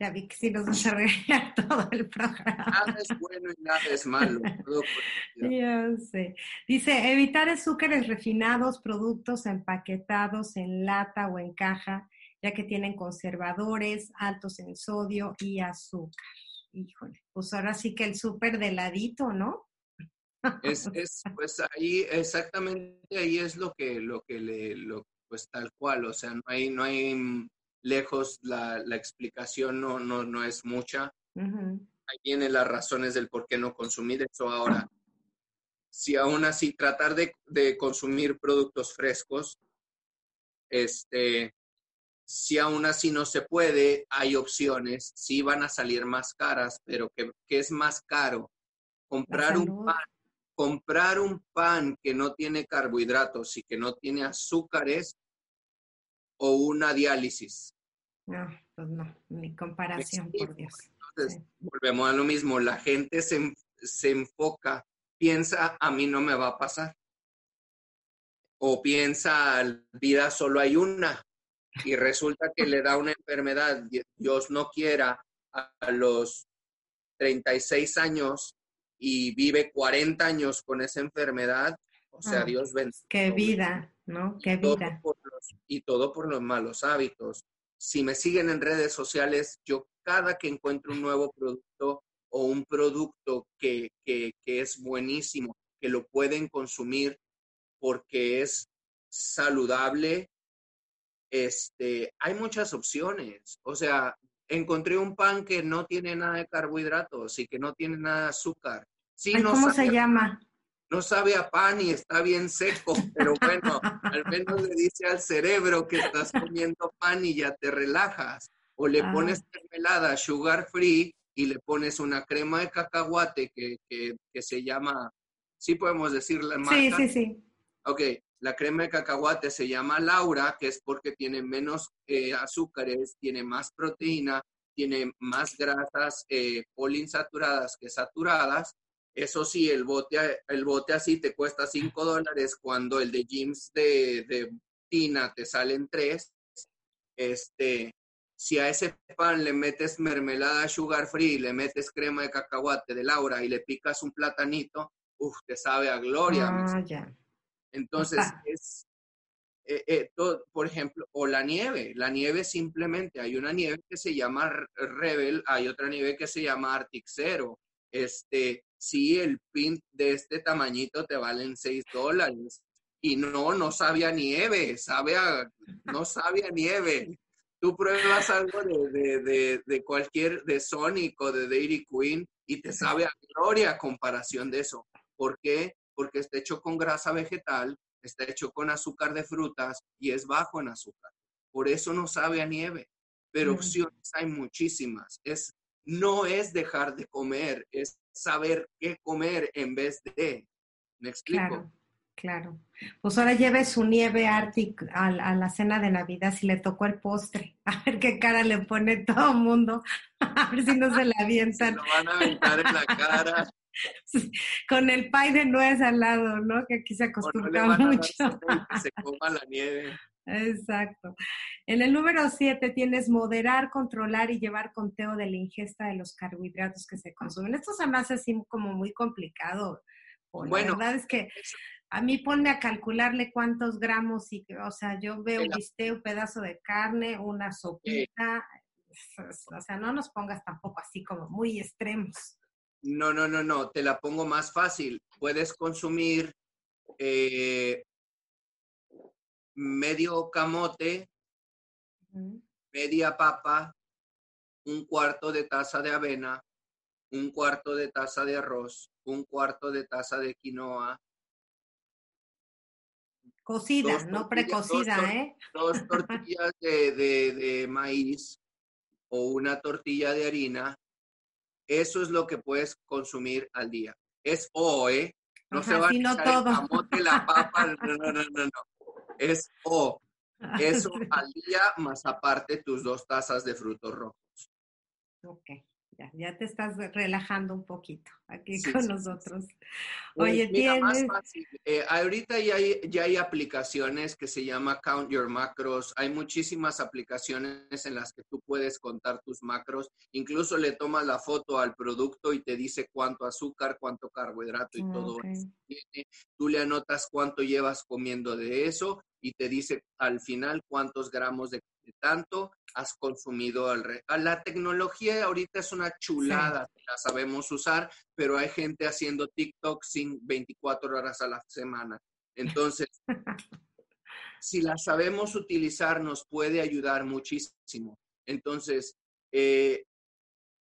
Ya vi que sí nos vas a regañar todo el programa.
Nada es bueno y nada es malo.
ya sé. Dice, evitar azúcares refinados, productos empaquetados en lata o en caja, ya que tienen conservadores altos en sodio y azúcar. Híjole, pues ahora sí que el súper de ladito, ¿no?
Es, es, pues ahí exactamente ahí es lo que, lo que le, lo, pues tal cual, o sea, no hay, no hay lejos, la, la explicación no, no, no es mucha. Ahí vienen las razones del por qué no consumir eso ahora. Si aún así tratar de, de consumir productos frescos, este, si aún así no se puede, hay opciones. Sí van a salir más caras, pero ¿qué, es más caro? Comprar un pan. Comprar un pan que no tiene carbohidratos y que no tiene azúcares o una diálisis.
No, pues no, ni comparación, por Dios.
Entonces, volvemos a lo mismo, la gente se, se enfoca, piensa, a mí no me va a pasar. O piensa, vida solo hay una, y resulta que le da una enfermedad, Dios no quiera, a los 36 años y vive 40 años con esa enfermedad, o sea, ah, Dios bendiga.
Qué vida, ¿no? Qué vida.
y todo por los malos hábitos. Si me siguen en redes sociales, yo cada que encuentro un nuevo producto o un producto que, que, que es buenísimo, que lo pueden consumir porque es saludable, este, hay muchas opciones. O sea, encontré un pan que no tiene nada de carbohidratos y que no tiene nada de azúcar.
Sí, ¿Cómo se llama?
No sabe a pan y está bien seco, pero bueno, al menos le dice al cerebro que estás comiendo pan y ya te relajas. O le ah. pones mermelada sugar free y le pones una crema de cacahuate que, que, se llama, sí podemos decir la marca.
Sí, sí, sí.
Ok, la crema de cacahuate se llama Laura, que es porque tiene menos eh, azúcares, tiene más proteína, tiene más grasas eh, poliinsaturadas que saturadas. Eso sí, el bote, el bote así te cuesta 5 dólares cuando el de James de, de Tina te salen 3. Este, si a ese pan le metes mermelada sugar free, le metes crema de cacahuate de Laura y le picas un platanito, uff, te sabe a gloria.
Ah, ya.
Entonces, es, eh, eh, por ejemplo, o la nieve. La nieve simplemente, hay una nieve que se llama Rebel, hay otra nieve que se llama Arctic Zero. Este, sí, el pin de este tamañito te valen 6 dólares. Y no, no sabe a nieve, sabe a, no sabe a nieve. Tú pruebas algo de, de, de, cualquier, de Sonic o de Dairy Queen y te sabe a gloria a comparación de eso. ¿Por qué? porque está hecho con grasa vegetal, está hecho con azúcar de frutas y es bajo en azúcar. Por eso no sabe a nieve, pero opciones hay muchísimas. Es, no es dejar de comer, es saber qué comer en vez de. ¿Me explico?
Claro, claro. Pues ahora lleve su nieve Arctic a, la cena de Navidad si le tocó el postre. A ver qué cara le pone todo el mundo. A ver si no se la avientan.
Se lo van a aventar en la cara.
con el pay de nuez al lado, ¿no? Que aquí se acostumbra mucho.
se coma la nieve.
Exacto. En el número 7 tienes moderar, controlar y llevar conteo de la ingesta de los carbohidratos que se consumen. Esto se me hace así como muy complicado. Bueno, la verdad es que a mí ponme a calcularle cuántos gramos y, o sea, yo veo un bistec, un pedazo de carne, una sopita, o sea, no nos pongas tampoco así como muy extremos.
No, no, no, no, te la pongo más fácil. Puedes consumir eh, medio camote, media papa, un cuarto de taza de avena, un cuarto de taza de arroz, un cuarto de taza de quinoa.
Cocida, no precocida, ¿eh?
Dos tortillas de, de maíz o una tortilla de harina eso es lo que puedes consumir al día. Es O, ¿eh?
No se va a todo.
el camote, la papa, no, no, no, no, Es O. Eso al día más aparte tus dos tazas de frutos rojos.
Ok. Ya, te estás relajando un poquito aquí con nosotros. Pues Oye, tienes...
Eh, ahorita ya hay, ya hay aplicaciones que se llama Count Your Macros. Hay muchísimas aplicaciones en las que tú puedes contar tus macros. Incluso le tomas la foto al producto y te dice cuánto azúcar, cuánto carbohidrato y todo eso tiene. Tú le anotas cuánto llevas comiendo de eso y te dice al final cuántos gramos de tanto has consumido al La tecnología ahorita es una chulada, la sabemos usar, pero hay gente haciendo TikTok sin 24 horas a la semana. Entonces, si la sabemos utilizar, nos puede ayudar muchísimo. Entonces, eh,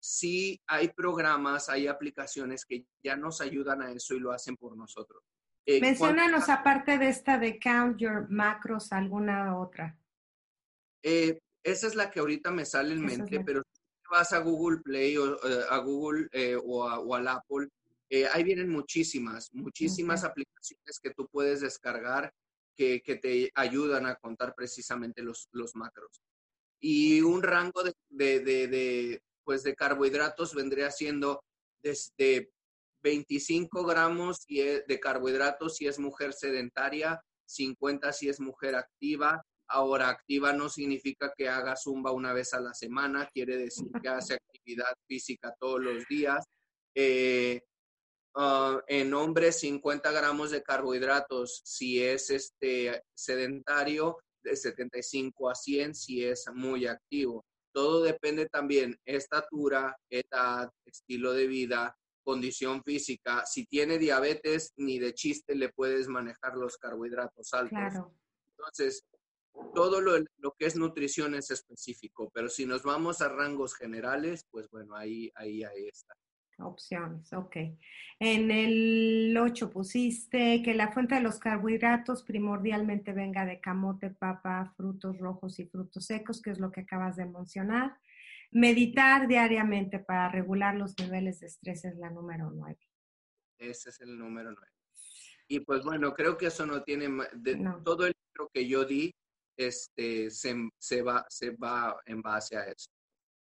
sí hay programas, hay aplicaciones que ya nos ayudan a eso y lo hacen por nosotros.
Eh, Menciónanos, aparte de esta de Count Your Macros, alguna otra.
Eh, esa es la que ahorita me sale en mente, pero si vas a Google Play o eh, a Google eh, o, al Apple, ahí vienen muchísimas, muchísimas aplicaciones que tú puedes descargar que, te ayudan a contar precisamente los, los macros. Y un rango de, de, de, pues de carbohidratos vendría siendo desde 25 gramos de carbohidratos si es mujer sedentaria, 50 si es mujer activa. Ahora, activa no significa que haga zumba una vez a la semana, quiere decir que hace actividad física todos los días. Eh, ah, en hombres, 50 gramos de carbohidratos si es este sedentario, de 75 a 100 si es muy activo. Todo depende también estatura, edad, estilo de vida, condición física. Si tiene diabetes, ni de chiste le puedes manejar los carbohidratos altos. Entonces, todo lo, lo, que es nutrición es específico, pero si nos vamos a rangos generales, pues bueno, ahí, ahí, ahí está.
Opciones, ok. En el 8 pusiste que la fuente de los carbohidratos primordialmente venga de camote, papa, frutos rojos y frutos secos, que es lo que acabas de mencionar. Meditar diariamente para regular los niveles de estrés es la número 9.
Ese es el número 9. Y pues bueno, creo que eso no tiene, de, todo el libro que yo di, este, se, se, va, se va en base a eso.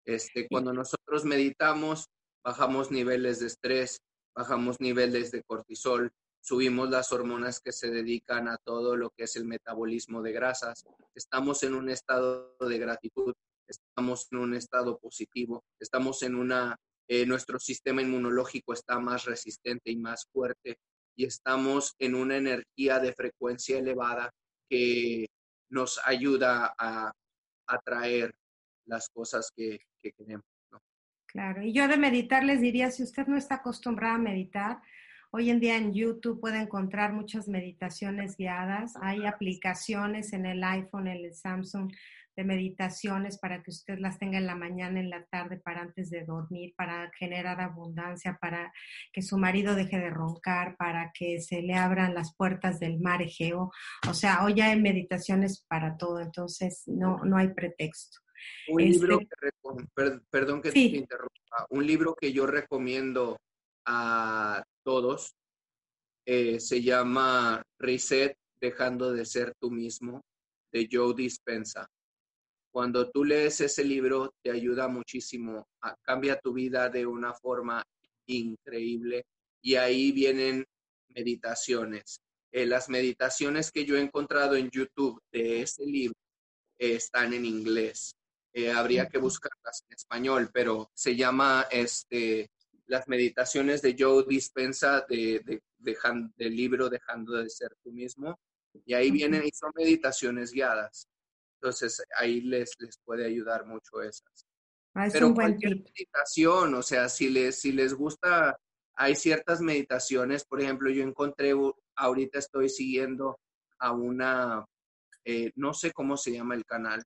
Este, cuando nosotros meditamos, bajamos niveles de estrés, bajamos niveles de cortisol, subimos las hormonas que se dedican a todo lo que es el metabolismo de grasas, estamos en un estado de gratitud, estamos en un estado positivo, estamos en una, eh, nuestro sistema inmunológico está más resistente y más fuerte y estamos en una energía de frecuencia elevada que nos ayuda a atraer las cosas que, que queremos.
Claro, y yo de meditar les diría, si usted no está acostumbrado a meditar, hoy en día en YouTube puede encontrar muchas meditaciones guiadas, hay aplicaciones en el iPhone, en el Samsung de meditaciones para que usted las tenga en la mañana, en la tarde, para antes de dormir, para generar abundancia, para que su marido deje de roncar, para que se le abran las puertas del mar Egeo. O sea, hoy hay meditaciones para todo, entonces no, no hay pretexto.
Un libro este que, perdón que te interrumpa, un libro que yo recomiendo a todos eh, se llama Reset, dejando de ser tú mismo, de Joe Dispensa. Cuando tú lees ese libro, te ayuda muchísimo, a, cambia tu vida de una forma increíble y ahí vienen meditaciones. Eh, las meditaciones que yo he encontrado en YouTube de ese libro eh, están en inglés. Eh, habría que buscarlas en español, pero se llama este, Las meditaciones de Joe Dispensa de, de, del libro Dejando de ser tú mismo. Y ahí vienen y son meditaciones guiadas. Entonces ahí les, les puede ayudar mucho esas.
Ah, Pero un cualquier
meditación, o sea, si les, si les gusta, hay ciertas meditaciones, por ejemplo, yo encontré, ahorita estoy siguiendo a una, eh, no sé cómo se llama el canal,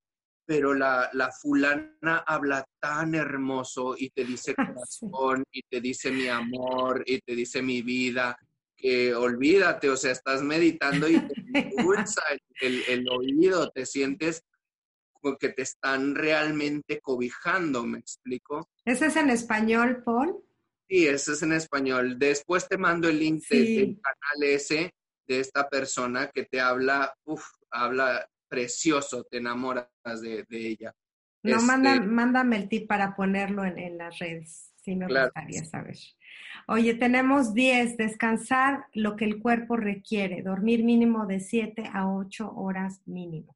pero la, la, fulana habla tan hermoso y te dice corazón y te dice mi amor y te dice mi vida olvídate, o sea, estás meditando y te impulsa el, el, oído, te sientes como que te están realmente cobijando, ¿me explico?
¿Ese es en español, Paul?
Sí, ese es en español. Después te mando el link del canal ese de esta persona que te habla, uff, habla precioso, te enamoras de, ella.
No, este mándame el tip para ponerlo en, las redes, si me gustaría saber. Oye, tenemos 10, descansar lo que el cuerpo requiere, dormir mínimo de 7 a 8 horas mínimo.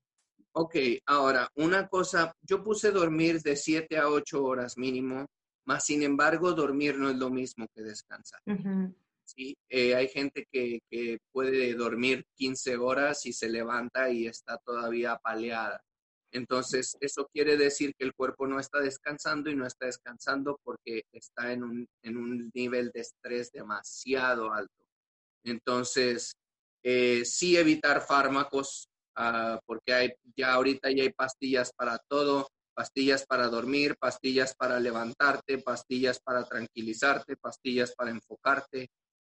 Ok, ahora, una cosa, yo puse dormir de 7 a 8 horas mínimo, más sin embargo, dormir no es lo mismo que descansar. ¿sí? Eh, hay gente que, que, puede dormir 15 horas y se levanta y está todavía apaleada. Entonces, eso quiere decir que el cuerpo no está descansando y no está descansando porque está en un, en un nivel de estrés demasiado alto. Entonces, eh, sí evitar fármacos, ah, porque hay, ya ahorita ya hay pastillas para todo, pastillas para dormir, pastillas para levantarte, pastillas para tranquilizarte, pastillas para enfocarte,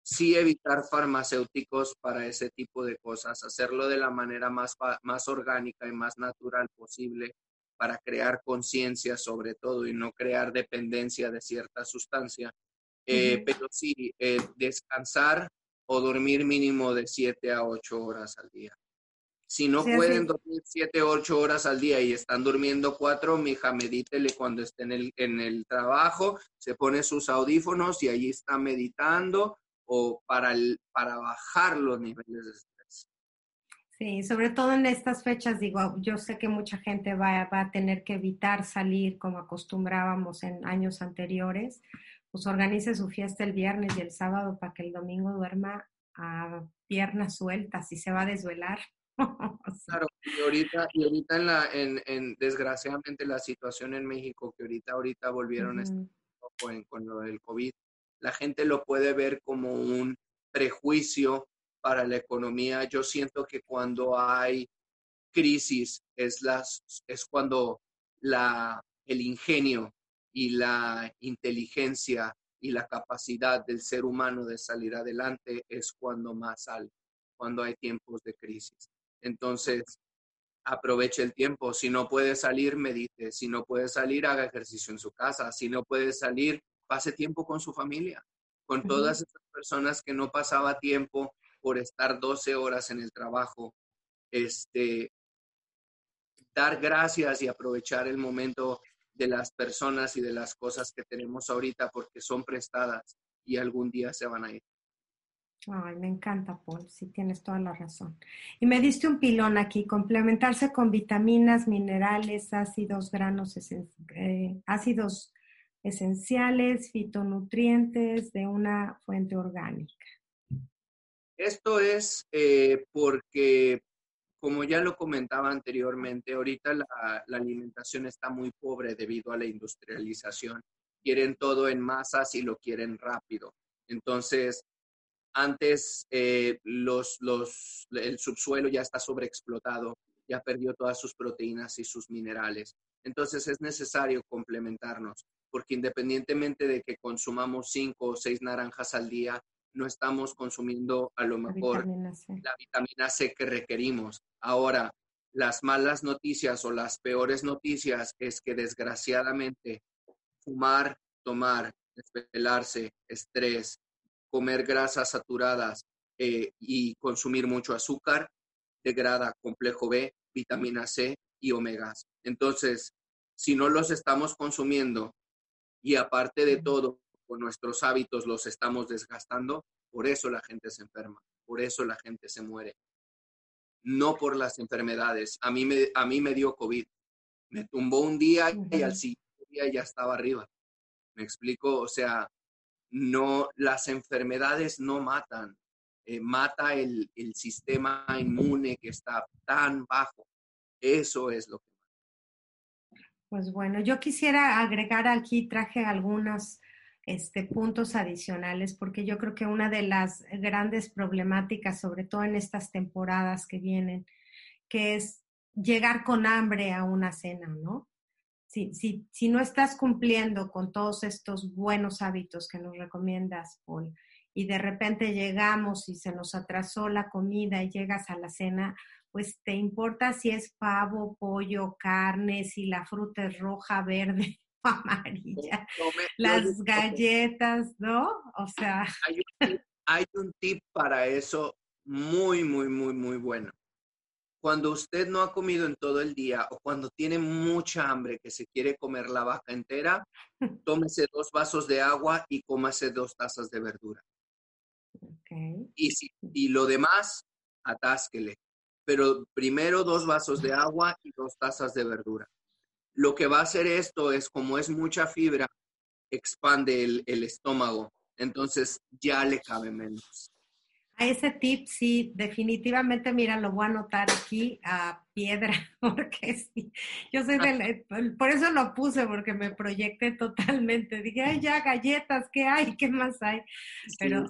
sí evitar farmacéuticos para ese tipo de cosas, hacerlo de la manera más, más orgánica y más natural posible para crear conciencia sobre todo y no crear dependencia de cierta sustancia. Eh, pero sí, eh, descansar o dormir mínimo de 7 a 8 horas al día. Si no pueden dormir siete, ocho horas al día y están durmiendo cuatro, mija, medítele cuando esté en el, en el trabajo, se pone sus audífonos y allí está meditando o para, el, para bajar los niveles de estrés.
Sí, sobre todo en estas fechas, digo, yo sé que mucha gente va, va a tener que evitar salir como acostumbrábamos en años anteriores, pues organice su fiesta el viernes y el sábado para que el domingo duerma a piernas sueltas y se va a desvelar.
Claro, y ahorita, y ahorita en la, en, en, desgraciadamente la situación en México, que ahorita, ahorita volvieron con lo del COVID, la gente lo puede ver como un prejuicio para la economía. Yo siento que cuando hay crisis es, las, es cuando la, el ingenio y la inteligencia y la capacidad del ser humano de salir adelante es cuando más sale, cuando hay tiempos de crisis. Entonces, aproveche el tiempo. Si no puede salir, medite. Si no puede salir, haga ejercicio en su casa. Si no puede salir, pase tiempo con su familia, con todas esas personas que no pasaba tiempo por estar 12 horas en el trabajo. Este, dar gracias y aprovechar el momento de las personas y de las cosas que tenemos ahorita porque son prestadas y algún día se van a ir.
Ay, me encanta, Paul, sí tienes toda la razón. Y me diste un pilón aquí, complementarse con vitaminas, minerales, ácidos, granos, eh, ácidos esenciales, fitonutrientes de una fuente orgánica.
Esto es eh, porque, como ya lo comentaba anteriormente, ahorita la, la alimentación está muy pobre debido a la industrialización. Quieren todo en masas y lo quieren rápido. Entonces, antes eh, los, los, el subsuelo ya está sobreexplotado, ya perdió todas sus proteínas y sus minerales. Entonces es necesario complementarnos, porque independientemente de que consumamos cinco o seis naranjas al día, no estamos consumiendo a lo mejor la vitamina C, que requerimos. Ahora, las malas noticias o las peores noticias es que desgraciadamente fumar, tomar, desvelarse, estrés, comer grasas saturadas eh, y consumir mucho azúcar degrada complejo B, vitamina C y omegas. Entonces, si no los estamos consumiendo y aparte de todo, con nuestros hábitos los estamos desgastando, por eso la gente se enferma, por eso la gente se muere. No por las enfermedades. A mí me, a mí me dio COVID. Me tumbó un día y al siguiente día ya estaba arriba. Me explico, o sea, no, las enfermedades no matan, eh, mata el, el, sistema inmune que está tan bajo. Eso es lo que.
Pues bueno, yo quisiera agregar aquí, traje algunos este, puntos adicionales, porque yo creo que una de las grandes problemáticas, sobre todo en estas temporadas que vienen, que es llegar con hambre a una cena, ¿no? si, si, no estás cumpliendo con todos estos buenos hábitos que nos recomiendas, Paul, y de repente llegamos y se nos atrasó la comida y llegas a la cena, pues te importa si es pavo, pollo, carne, si la fruta es roja, verde o amarilla, las galletas, ¿no? O sea...
hay un tip para eso muy, muy, muy, muy bueno. Cuando usted no ha comido en todo el día o cuando tiene mucha hambre que se quiere comer la vaca entera, tómese dos vasos de agua y cómase dos tazas de verdura. Y, si, y lo demás, atásquele. Pero primero dos vasos de agua y dos tazas de verdura. Lo que va a hacer esto es, como es mucha fibra, expande el, estómago. Entonces ya le cabe menos.
A ese tip, sí, definitivamente, mira, lo voy a anotar aquí a piedra, porque sí, yo soy del, eh, por eso lo puse, porque me proyecté totalmente. Dije, ay, ya, galletas, ¿qué hay? ¿Qué más hay? Pero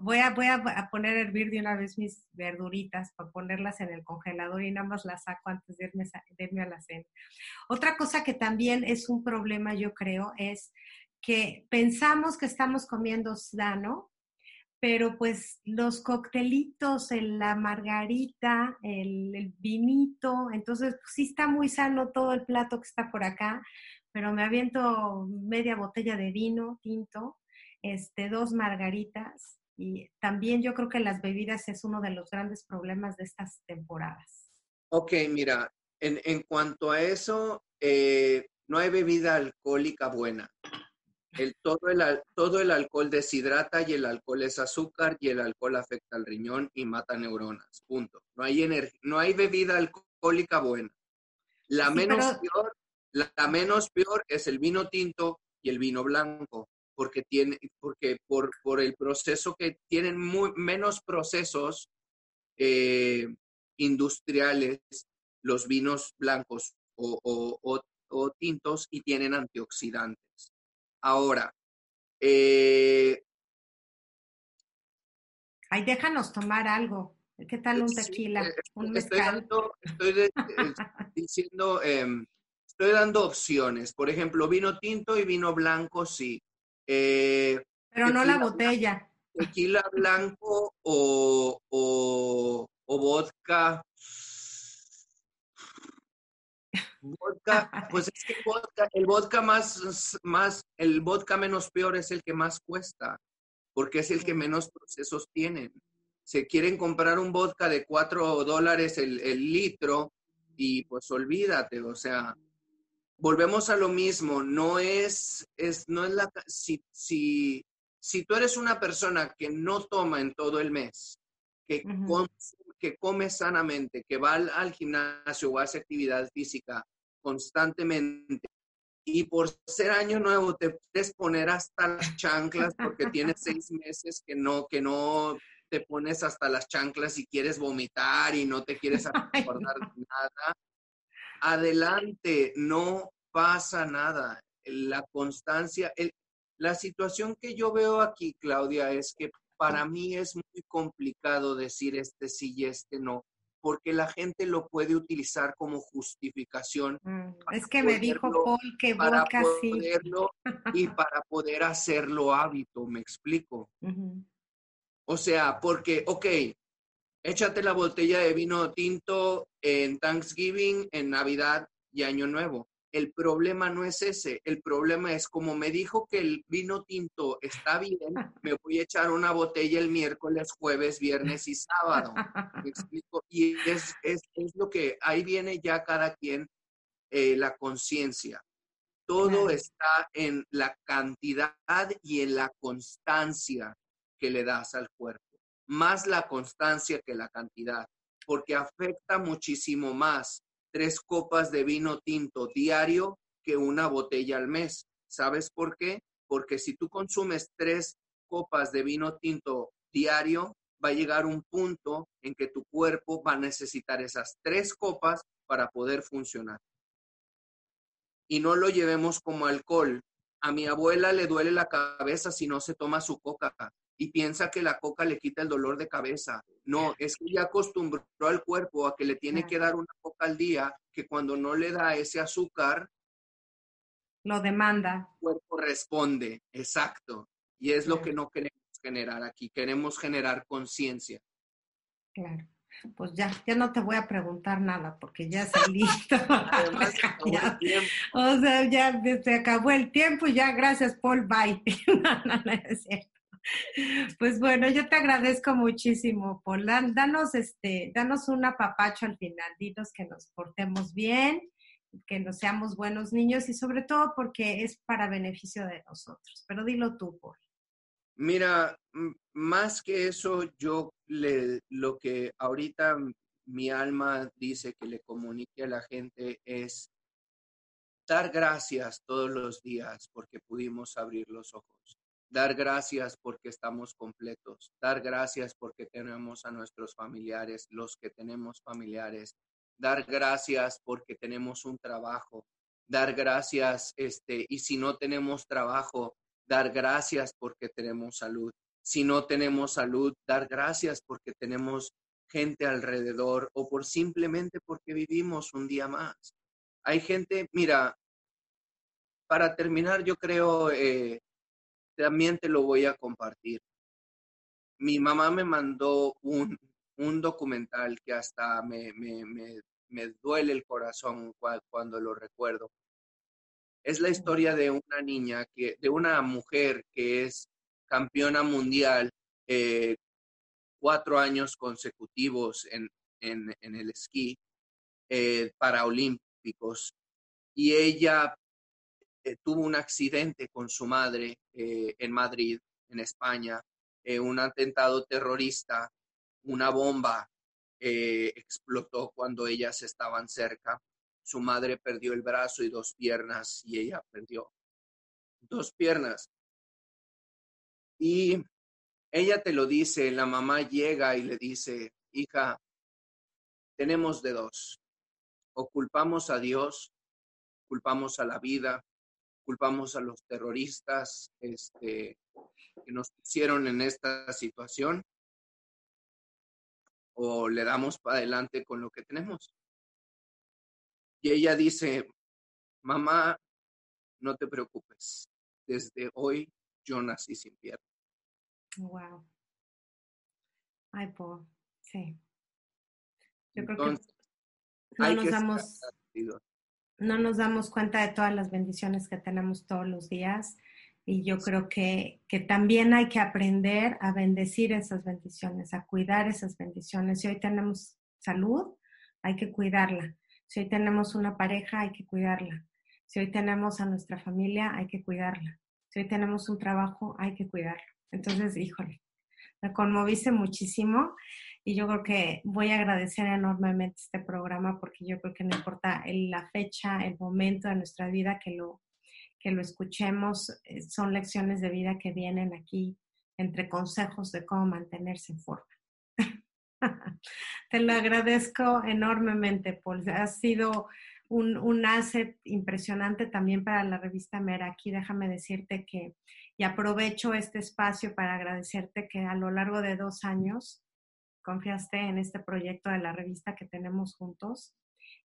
voy, a, voy a, poner a hervir de una vez mis verduritas para ponerlas en el congelador y nada más las saco antes de irme, de irme a la cena. Otra cosa que también es un problema, yo creo, es que pensamos que estamos comiendo sano, pero pues los coctelitos, la margarita, el, vinito, entonces pues, sí está muy sano todo el plato que está por acá, pero me aviento media botella de vino tinto, este, dos margaritas y también yo creo que las bebidas es uno de los grandes problemas de estas temporadas.
Ok, mira, en, cuanto a eso, eh, no hay bebida alcohólica buena. El, todo, el, todo el alcohol deshidrata y el alcohol es azúcar y el alcohol afecta al riñón y mata neuronas. Punto. No hay, no hay bebida alcohólica buena. La menos peor, la, menos peor es el vino tinto y el vino blanco, porque tiene, porque por, por el proceso que tienen muy, menos procesos eh, industriales los vinos blancos o, o, tintos y tienen antioxidantes. Ahora, eh,
Ay, déjanos tomar algo. ¿Qué tal un tequila? un
estoy, dando, estoy diciendo, em, estoy dando opciones. Por ejemplo, vino tinto y vino blanco, sí.
Eh, Pero no la botella.
Tequila blanco o, o, o vodka Vodka, pues es que el vodka, más, más, el vodka menos peor es el que más cuesta, porque es el que menos procesos tienen. Se quieren comprar un vodka de 4 dólares el, litro y pues olvídate, o sea, volvemos a lo mismo, no es, es, no es la, si, si, si tú eres una persona que no toma en todo el mes, que, que come sanamente, que va al, al, gimnasio o hace actividad física constantemente. Y por ser año nuevo te puedes poner hasta las chanclas porque tienes seis meses que no, que no te pones hasta las chanclas y quieres vomitar y no te quieres acordar de nada. Adelante, no pasa nada. La constancia, la situación que yo veo aquí, Claudia, es que para mí es muy complicado decir este sí y este no, porque la gente lo puede utilizar como justificación.
Mm, es que me dijo Paul que vodka sí.
y para poder hacerlo hábito, me explico. O sea, porque, ok, échate la botella de vino tinto en Thanksgiving, en Navidad y Año Nuevo. El problema no es ese, el problema es como me dijo que el vino tinto está bien, me voy a echar una botella el miércoles, jueves, viernes y sábado. ¿Me explico? Y es, es, lo que ahí viene ya cada quien eh, la conciencia. Todo está en la cantidad y en la constancia que le das al cuerpo, más la constancia que la cantidad, porque afecta muchísimo más tres copas de vino tinto diario que una botella al mes. ¿Sabes por qué? Porque si tú consumes tres copas de vino tinto diario, va a llegar un punto en que tu cuerpo va a necesitar esas tres copas para poder funcionar. Y no lo llevemos como alcohol. A mi abuela le duele la cabeza si no se toma su coca y piensa que la coca le quita el dolor de cabeza. No, es que ya acostumbró al cuerpo a que le tiene que dar una coca al día, que cuando no le da ese azúcar,
lo demanda.
El cuerpo responde, exacto. Y es lo que no queremos generar aquí, queremos generar conciencia.
Claro. Pues ya, ya no te voy a preguntar nada porque ya salí. o sea, ya se acabó el tiempo y ya, gracias, Paul, bye. no, no, no es cierto. Pues bueno, yo te agradezco muchísimo, Paul. Danos, este, danos un apapacho al final, dinos que nos portemos bien, que nos seamos buenos niños y sobre todo porque es para beneficio de nosotros. Pero dilo tú, Paul.
Mira, más que eso, yo le, lo que ahorita mi alma dice que le comunique a la gente es dar gracias todos los días porque pudimos abrir los ojos dar gracias porque estamos completos, dar gracias porque tenemos a nuestros familiares, los que tenemos familiares, dar gracias porque tenemos un trabajo, dar gracias, este, y si no tenemos trabajo, dar gracias porque tenemos salud. Si no tenemos salud, dar gracias porque tenemos gente alrededor o por simplemente porque vivimos un día más. Hay gente, mira, para terminar, yo creo, eh, también te lo voy a compartir. Mi mamá me mandó un, documental que hasta me, duele el corazón cuando lo recuerdo. Es la historia de una niña, que, de una mujer que es campeona mundial eh, cuatro años consecutivos en, en, el esquí eh, paraolímpicos y ella eh, tuvo un accidente con su madre eh, en Madrid, en España, un atentado terrorista, una bomba explotó cuando ellas estaban cerca. Su madre perdió el brazo y dos piernas y ella perdió dos piernas. Y ella te lo dice, la mamá llega y le dice, hija, tenemos de dos. O culpamos a Dios, culpamos a la vida, culpamos a los terroristas este, que nos pusieron en esta situación, o le damos para adelante con lo que tenemos. Y ella dice, mamá, no te preocupes, desde hoy yo nací sin piernas.
Wow. Ay, Paul, sí. Yo creo que no nos damos no nos damos cuenta de todas las bendiciones que tenemos todos los días y yo creo que, que, también hay que aprender a bendecir esas bendiciones, a cuidar esas bendiciones. Si hoy tenemos salud, hay que cuidarla. Si hoy tenemos una pareja, hay que cuidarla. Si hoy tenemos a nuestra familia, hay que cuidarla. Si hoy tenemos un trabajo, hay que cuidarlo. Entonces, híjole, me conmoviste muchísimo y yo creo que voy a agradecer enormemente este programa porque yo creo que no importa la fecha, el momento de nuestra vida que lo, que lo escuchemos, eh, son lecciones de vida que vienen aquí entre consejos de cómo mantenerse en forma. Te lo agradezco enormemente, Paul. Ha sido un, un, asset impresionante también para la revista Mera. Aquí déjame decirte que, y aprovecho este espacio para agradecerte que a lo largo de dos años confiaste en este proyecto de la revista que tenemos juntos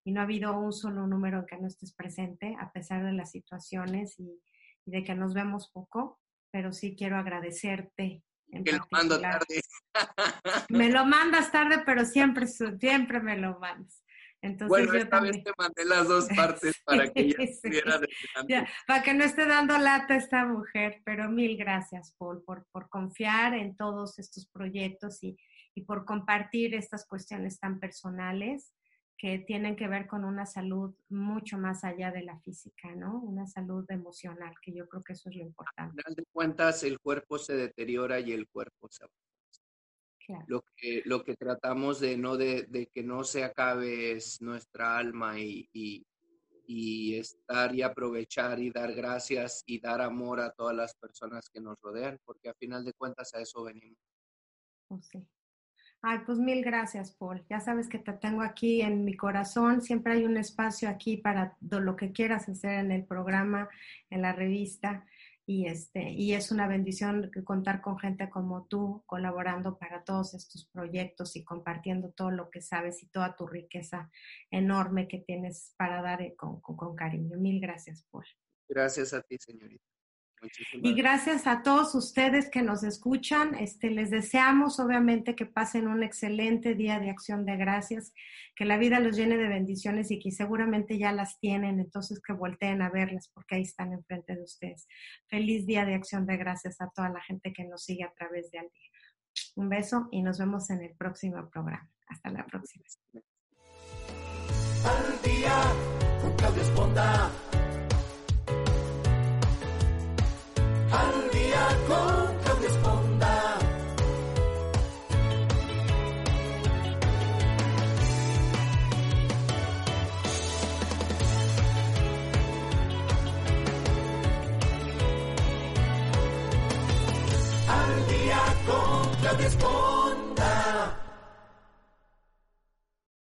y no ha habido un solo número en que no estés presente, a pesar de las situaciones y, de que nos vemos poco, pero sí quiero agradecerte.
que lo mando tarde.
me lo mandas tarde, pero siempre, siempre me lo mandas. Entonces,
bueno, esta vez te mandé las dos partes para que ella estuviera
Para que no esté dando lata esta mujer, pero mil gracias, Paul, por, por confiar en todos estos proyectos y, y por compartir estas cuestiones tan personales que tienen que ver con una salud mucho más allá de la física, ¿no? Una salud emocional, que yo creo que eso es lo importante.
Al final de cuentas, el cuerpo se deteriora y el cuerpo se claro. Lo que, lo que tratamos de, no de, de, que no se acabe es nuestra alma y, y, y, estar y aprovechar y dar gracias y dar amor a todas las personas que nos rodean, porque a final de cuentas a eso venimos.
Oh, sí. Ay, pues mil gracias, Paul. Ya sabes que te tengo aquí en mi corazón. Siempre hay un espacio aquí para lo que quieras hacer en el programa, en la revista. Y, este, y es una bendición contar con gente como tú colaborando para todos estos proyectos y compartiendo todo lo que sabes y toda tu riqueza enorme que tienes para dar eh, con, con cariño. Mil gracias, Paul.
Gracias a ti, señorita.
Y gracias a todos ustedes que nos escuchan. Este, les deseamos obviamente que pasen un excelente día de acción de gracias, que la vida los llene de bendiciones y que seguramente ya las tienen, entonces que volteen a verlas porque ahí están enfrente de ustedes. Feliz día de acción de gracias a toda la gente que nos sigue a través de Al Día. Un beso y nos vemos en el próximo programa. Hasta la próxima. Al día,
al